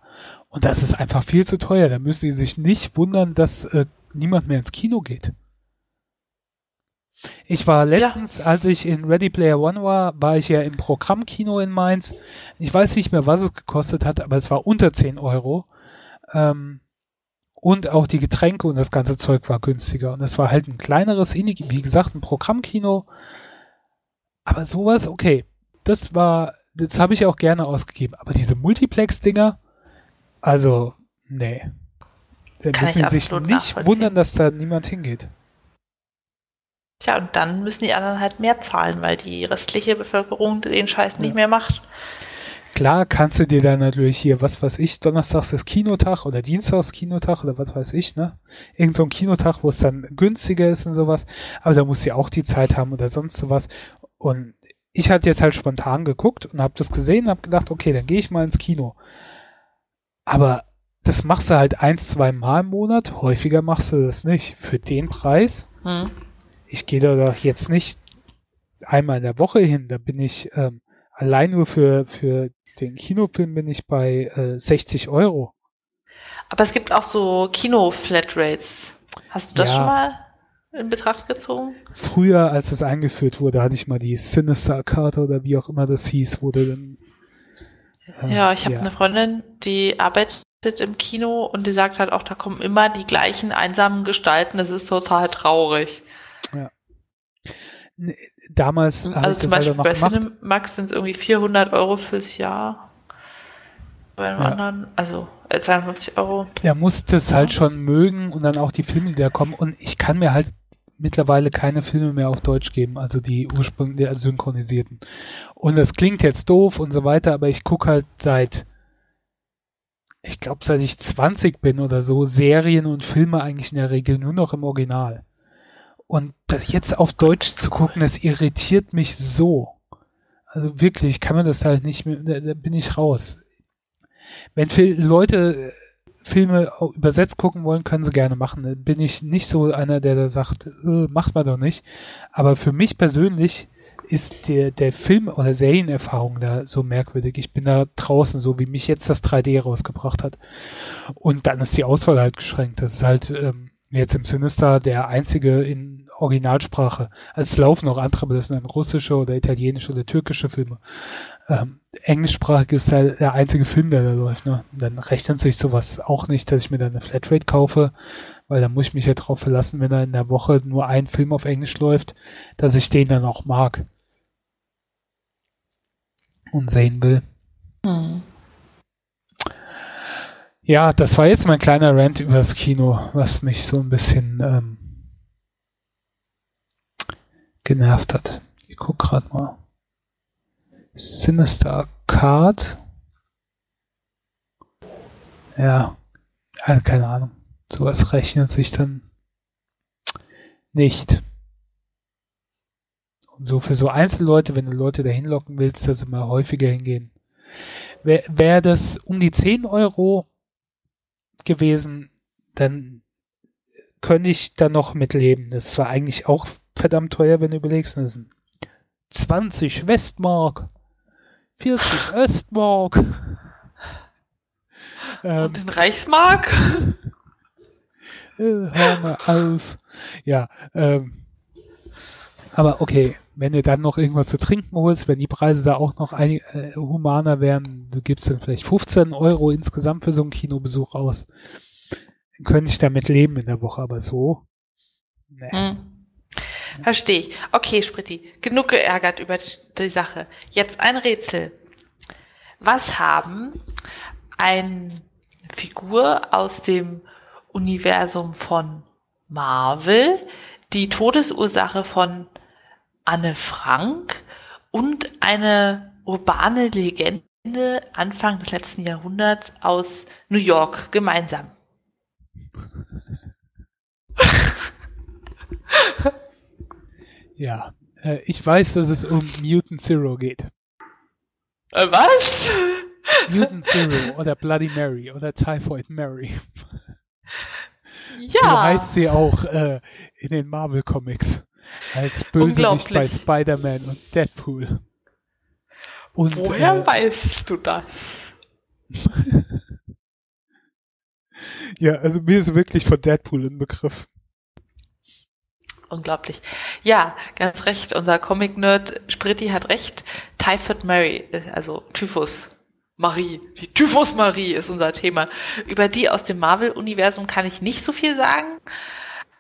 Und das ist einfach viel zu teuer. Da müssen sie sich nicht wundern, dass äh, niemand mehr ins Kino geht. Ich war letztens, als ich in Ready Player One war, war ich ja im Programmkino in Mainz. Ich weiß nicht mehr, was es gekostet hat, aber es war unter 10 Euro. Ähm, und auch die Getränke und das ganze Zeug war günstiger. Und es war halt ein kleineres, wie gesagt, ein Programmkino. Aber sowas, okay. Das war, das habe ich auch gerne ausgegeben. Aber diese Multiplex-Dinger, also, nee. Da Kann müssen sich nicht wundern, dass da niemand hingeht. Tja, und dann müssen die anderen halt mehr zahlen, weil die restliche Bevölkerung den Scheiß nicht mehr macht. Klar kannst du dir dann natürlich hier, was weiß ich, Donnerstags ist Kinotag oder Dienstags Kinotag oder was weiß ich, ne? Irgend so ein Kinotag, wo es dann günstiger ist und sowas. Aber da muss sie auch die Zeit haben oder sonst sowas. Und ich hatte jetzt halt spontan geguckt und habe das gesehen und habe gedacht, okay, dann gehe ich mal ins Kino. Aber das machst du halt eins, zwei Mal im Monat. Häufiger machst du das nicht. Für den Preis. Hm. Ich gehe da doch jetzt nicht einmal in der Woche hin. Da bin ich ähm, allein nur für, für den Kinofilm bin ich bei äh, 60 Euro. Aber es gibt auch so Kino-Flatrates. Hast du das Ja. schon mal in Betracht gezogen? Früher, als es eingeführt wurde, hatte ich mal die Sinister-Karte oder wie auch immer das hieß, wurde dann. äh, Ja, ich habe eine Freundin, die arbeitet im Kino und die sagt halt auch, da kommen immer die gleichen einsamen Gestalten. Das ist total traurig. Damals habe ich Also zum halt Beispiel noch bei. Cinemax sind es irgendwie 400 Euro fürs Jahr. Bei einem Ja. anderen, also äh, 52 Euro. Er muss das halt schon mögen und dann auch die Filme, die da kommen. Und ich kann mir halt mittlerweile keine Filme mehr auf Deutsch geben, also die ursprünglich also synchronisierten. Und das klingt jetzt doof und so weiter, aber ich gucke halt seit, ich glaube, seit ich 20 bin oder so, Serien und Filme eigentlich in der Regel nur noch im Original. Und das jetzt auf Deutsch zu gucken, das irritiert mich so. Also wirklich, ich kann mir das halt nicht mehr, da, bin ich raus. Wenn Fil Leute äh, Filme übersetzt gucken wollen, können sie gerne machen. Da bin ich nicht so einer, der da sagt, äh, macht man doch nicht. Aber für mich persönlich ist der, der Film- oder Serienerfahrung da so merkwürdig. Ich bin da draußen, so wie mich jetzt das 3D rausgebracht hat. Und dann ist die Auswahl halt geschränkt. Das ist halt ähm, jetzt im Sinister der einzige in Originalsprache. Also es laufen auch andere, aber das sind dann russische oder italienische oder türkische Filme. Ähm, englischsprachig ist der, der einzige Film, der da läuft. Ne? Dann rechnet sich sowas auch nicht, dass ich mir dann eine Flatrate kaufe, weil da muss ich mich ja drauf verlassen, wenn da in der Woche nur ein Film auf Englisch läuft, dass ich den dann auch mag und sehen will. Ja, das war jetzt mein kleiner Rant über das Kino, was mich so ein bisschen ähm, genervt hat. Ich guck gerade mal. Sinister Card. Ja, äh, keine Ahnung. Sowas rechnet sich dann nicht. Und so für so Einzelleute, wenn du Leute dahin locken willst, dass sie mal häufiger hingehen. Wäre wär das um die 10 Euro gewesen, dann könnte ich da noch mitleben. Das war eigentlich auch verdammt teuer, wenn du überlegst. Das sind 20 Westmark, 40 Östmark. Ähm, Und den Reichsmark? äh, hör mal auf. Ja, ähm, aber okay, wenn du dann noch irgendwas zu trinken holst, wenn die Preise da auch noch ein, äh, humaner wären, du gibst dann vielleicht 15 Euro insgesamt für so einen Kinobesuch aus. Dann könnte ich damit leben in der Woche, aber so. Nee. Hm. Verstehe ich. Okay, Spritti, genug geärgert über die Sache. Jetzt ein Rätsel. Was haben eine Figur aus dem Universum von Marvel, die Todesursache von Anne Frank und eine urbane Legende Anfang des letzten Jahrhunderts aus New York gemeinsam? (laughs) Ja, äh, ich weiß, dass es um Mutant Zero geht. Äh, was? Mutant (laughs) Zero oder Bloody Mary oder Typhoid Mary. Ja. So heißt sie auch äh, in den Marvel Comics. Als Bösewicht bei Spider-Man und Deadpool. Und, Woher äh, weißt du das? (laughs) Ja, also mir ist wirklich von Deadpool ein Begriff. Unglaublich. Ja, ganz recht. Unser Comic-Nerd Spritti hat recht. Typhoid Mary, äh, also Typhus Marie. Die Typhus Marie ist unser Thema. Über die aus dem Marvel-Universum kann ich nicht so viel sagen,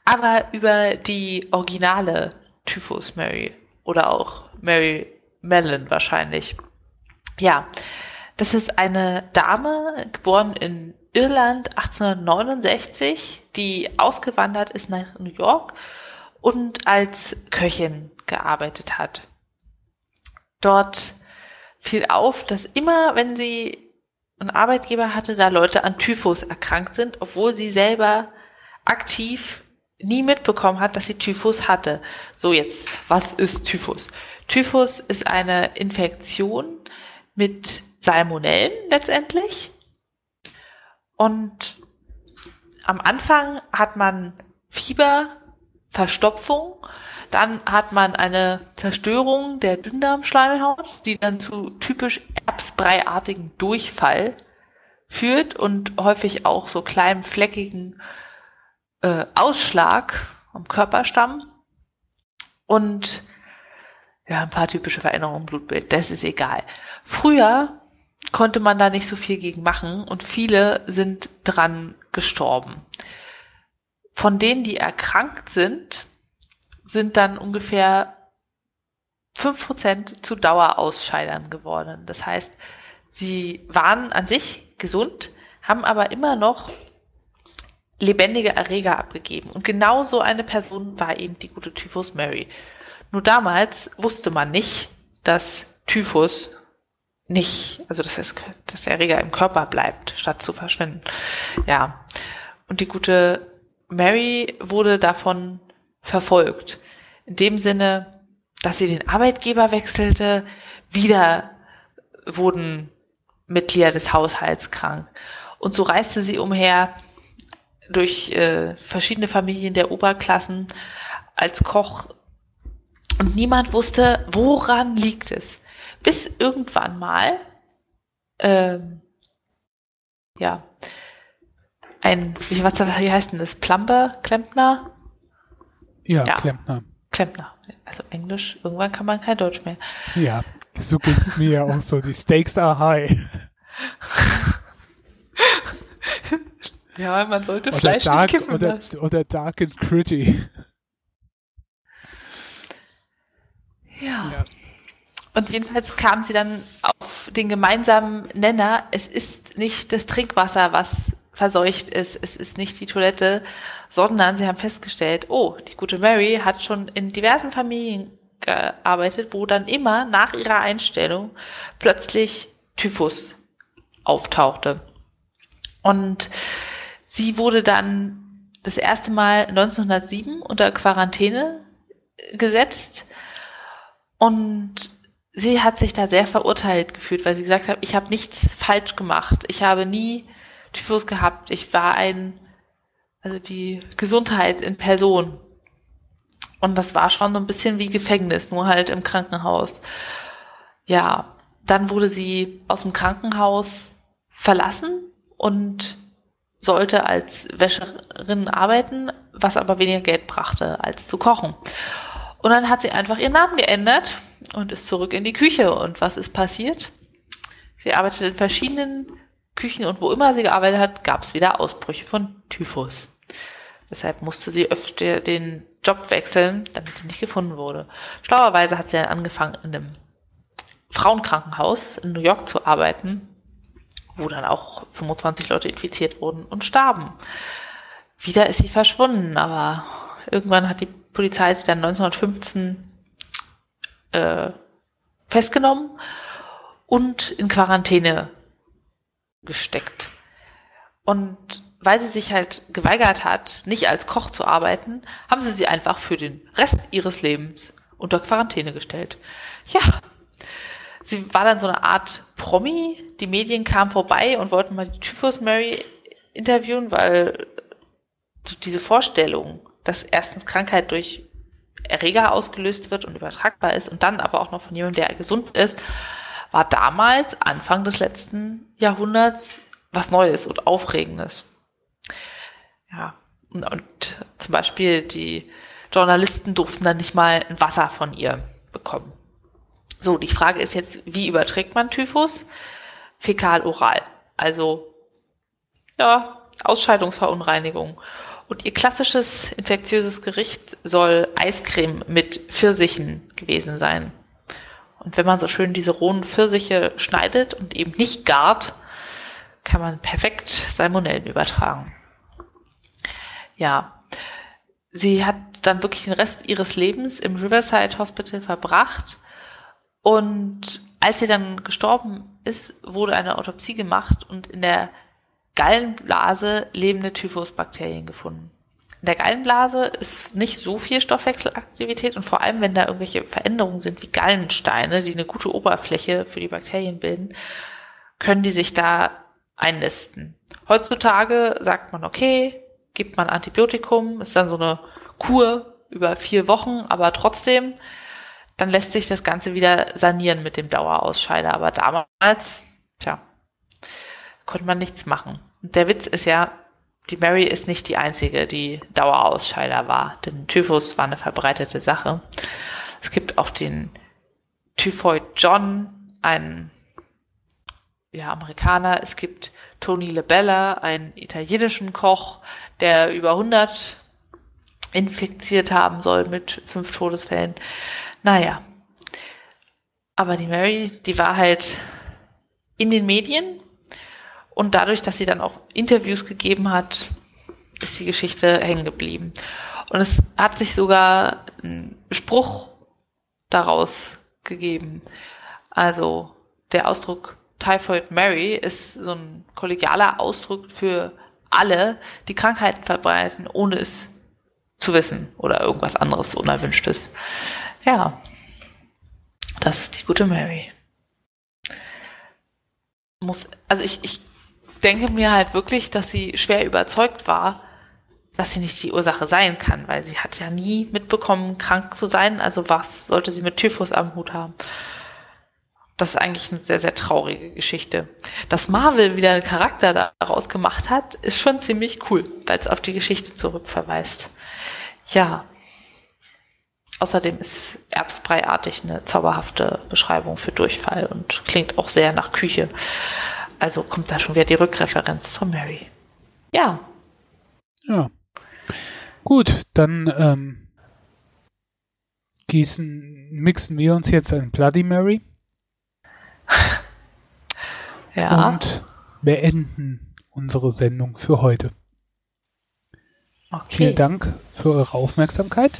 aber über die originale Typhus Mary oder auch Mary Mellon wahrscheinlich. Ja, das ist eine Dame, geboren in Irland 1869, die ausgewandert ist nach New York und als Köchin gearbeitet hat. Dort fiel auf, dass immer, wenn sie einen Arbeitgeber hatte, da Leute an Typhus erkrankt sind, obwohl sie selber aktiv nie mitbekommen hat, dass sie Typhus hatte. So jetzt, was ist Typhus? Typhus ist eine Infektion mit Salmonellen letztendlich. Und am Anfang hat man Fieber, Verstopfung, dann hat man eine Zerstörung der Dünndarmschleimhaut, die dann zu typisch erbsbreiartigen Durchfall führt und häufig auch so kleinen fleckigen äh, Ausschlag am Körperstamm und ja, ein paar typische Veränderungen im Blutbild, das ist egal. Früher konnte man da nicht so viel gegen machen und viele sind dran gestorben. Von denen, die erkrankt sind, sind dann ungefähr 5% zu Dauerausscheidern geworden. Das heißt, sie waren an sich gesund, haben aber immer noch lebendige Erreger abgegeben. Und genau so eine Person war eben die gute Typhus Mary. Nur damals wusste man nicht, dass Typhus nicht, also dass, es, dass der Erreger im Körper bleibt, statt zu verschwinden. Ja. Und die gute Mary wurde davon verfolgt. In dem Sinne, dass sie den Arbeitgeber wechselte, wieder wurden Mitglieder des Haushalts krank. Und so reiste sie umher durch äh, verschiedene Familien der Oberklassen als Koch und niemand wusste, woran liegt es. Bis irgendwann mal, ähm, ja, ein, wie, was, wie heißt denn das? Plumber? Klempner? Ja, ja, Klempner. Klempner. Also Englisch, irgendwann kann man kein Deutsch mehr. Ja, so es mir auch so. Die Stakes are high. (laughs) ja, man sollte oder Fleisch dark, nicht kippen oder, lassen. oder Dark and Gritty. Ja. ja. Und jedenfalls kam sie dann auf den gemeinsamen Nenner, es ist nicht das Trinkwasser, was verseucht ist, es ist nicht die Toilette, sondern sie haben festgestellt, oh, die gute Mary hat schon in diversen Familien gearbeitet, wo dann immer nach ihrer Einstellung plötzlich Typhus auftauchte. Und sie wurde dann das erste Mal 1907 unter Quarantäne gesetzt und sie hat sich da sehr verurteilt gefühlt, weil sie gesagt hat, ich habe nichts falsch gemacht. Ich habe nie Typhus gehabt. Ich war ein, also die Gesundheit in Person. Und das war schon so ein bisschen wie Gefängnis, nur halt im Krankenhaus. Ja, dann wurde sie aus dem Krankenhaus verlassen und sollte als Wäscherin arbeiten, was aber weniger Geld brachte, als zu kochen. Und dann hat sie einfach ihren Namen geändert und ist zurück in die Küche. Und was ist passiert? Sie arbeitet in verschiedenen Küchen und wo immer sie gearbeitet hat, gab es wieder Ausbrüche von Typhus. Deshalb musste sie öfter den Job wechseln, damit sie nicht gefunden wurde. Schlauerweise hat sie dann angefangen, in einem Frauenkrankenhaus in New York zu arbeiten, wo dann auch 25 Leute infiziert wurden und starben. Wieder ist sie verschwunden, aber irgendwann hat die Polizei sie dann 1915 äh, festgenommen und in Quarantäne gesteckt. Und weil sie sich halt geweigert hat, nicht als Koch zu arbeiten, haben sie sie einfach für den Rest ihres Lebens unter Quarantäne gestellt. Ja, sie war dann so eine Art Promi. Die Medien kamen vorbei und wollten mal die Typhus Mary interviewen, weil diese Vorstellung, dass erstens Krankheit durch Erreger ausgelöst wird und übertragbar ist und dann aber auch noch von jemandem, der gesund ist, war damals, Anfang des letzten Jahrhunderts, was Neues und Aufregendes. Ja, und, und zum Beispiel die Journalisten durften dann nicht mal ein Wasser von ihr bekommen. So, die Frage ist jetzt, wie überträgt man Typhus? Fäkal-oral. Also, ja, Ausscheidungsverunreinigung. Und ihr klassisches infektiöses Gericht soll Eiscreme mit Pfirsichen gewesen sein. Und wenn man so schön diese rohen Pfirsiche schneidet und eben nicht gart, kann man perfekt Salmonellen übertragen. Ja, sie hat dann wirklich den Rest ihres Lebens im Riverside Hospital verbracht und als sie dann gestorben ist, wurde eine Autopsie gemacht und in der Gallenblase lebende Typhusbakterien gefunden. In der Gallenblase ist nicht so viel Stoffwechselaktivität und vor allem, wenn da irgendwelche Veränderungen sind, wie Gallensteine, die eine gute Oberfläche für die Bakterien bilden, können die sich da einnisten. Heutzutage sagt man, okay, gibt man Antibiotikum, ist dann so eine Kur über vier Wochen, aber trotzdem, dann lässt sich das Ganze wieder sanieren mit dem Dauerausscheider. Aber damals, tja, konnte man nichts machen. Und der Witz ist ja, die Mary ist nicht die einzige, die Dauerausscheider war, denn Typhus war eine verbreitete Sache. Es gibt auch den Typhoid John, einen ja, Amerikaner. Es gibt Tony Lebella, einen italienischen Koch, der über 100 infiziert haben soll mit fünf Todesfällen. Naja, Aber die Mary, die war halt in den Medien und dadurch, dass sie dann auch Interviews gegeben hat, ist die Geschichte hängen geblieben. Und es hat sich sogar ein Spruch daraus gegeben. Also der Ausdruck Typhoid Mary ist so ein kollegialer Ausdruck für alle, die Krankheiten verbreiten, ohne es zu wissen oder irgendwas anderes Unerwünschtes. Ja, das ist die gute Mary. Muss, also ich, ich denke mir halt wirklich, dass sie schwer überzeugt war, dass sie nicht die Ursache sein kann, weil sie hat ja nie mitbekommen, krank zu sein. Also was sollte sie mit Typhus am Hut haben? Das ist eigentlich eine sehr, sehr traurige Geschichte. Dass Marvel wieder einen Charakter daraus gemacht hat, ist schon ziemlich cool, weil es auf die Geschichte zurückverweist. Ja. Außerdem ist Erbsbreiartig eine zauberhafte Beschreibung für Durchfall und klingt auch sehr nach Küche. Also kommt da schon wieder die Rückreferenz zu Mary. Ja. Ja. Gut, dann ähm, gießen, mixen wir uns jetzt ein Bloody Mary. (laughs) ja. Und beenden unsere Sendung für heute. Okay. Vielen Dank für eure Aufmerksamkeit.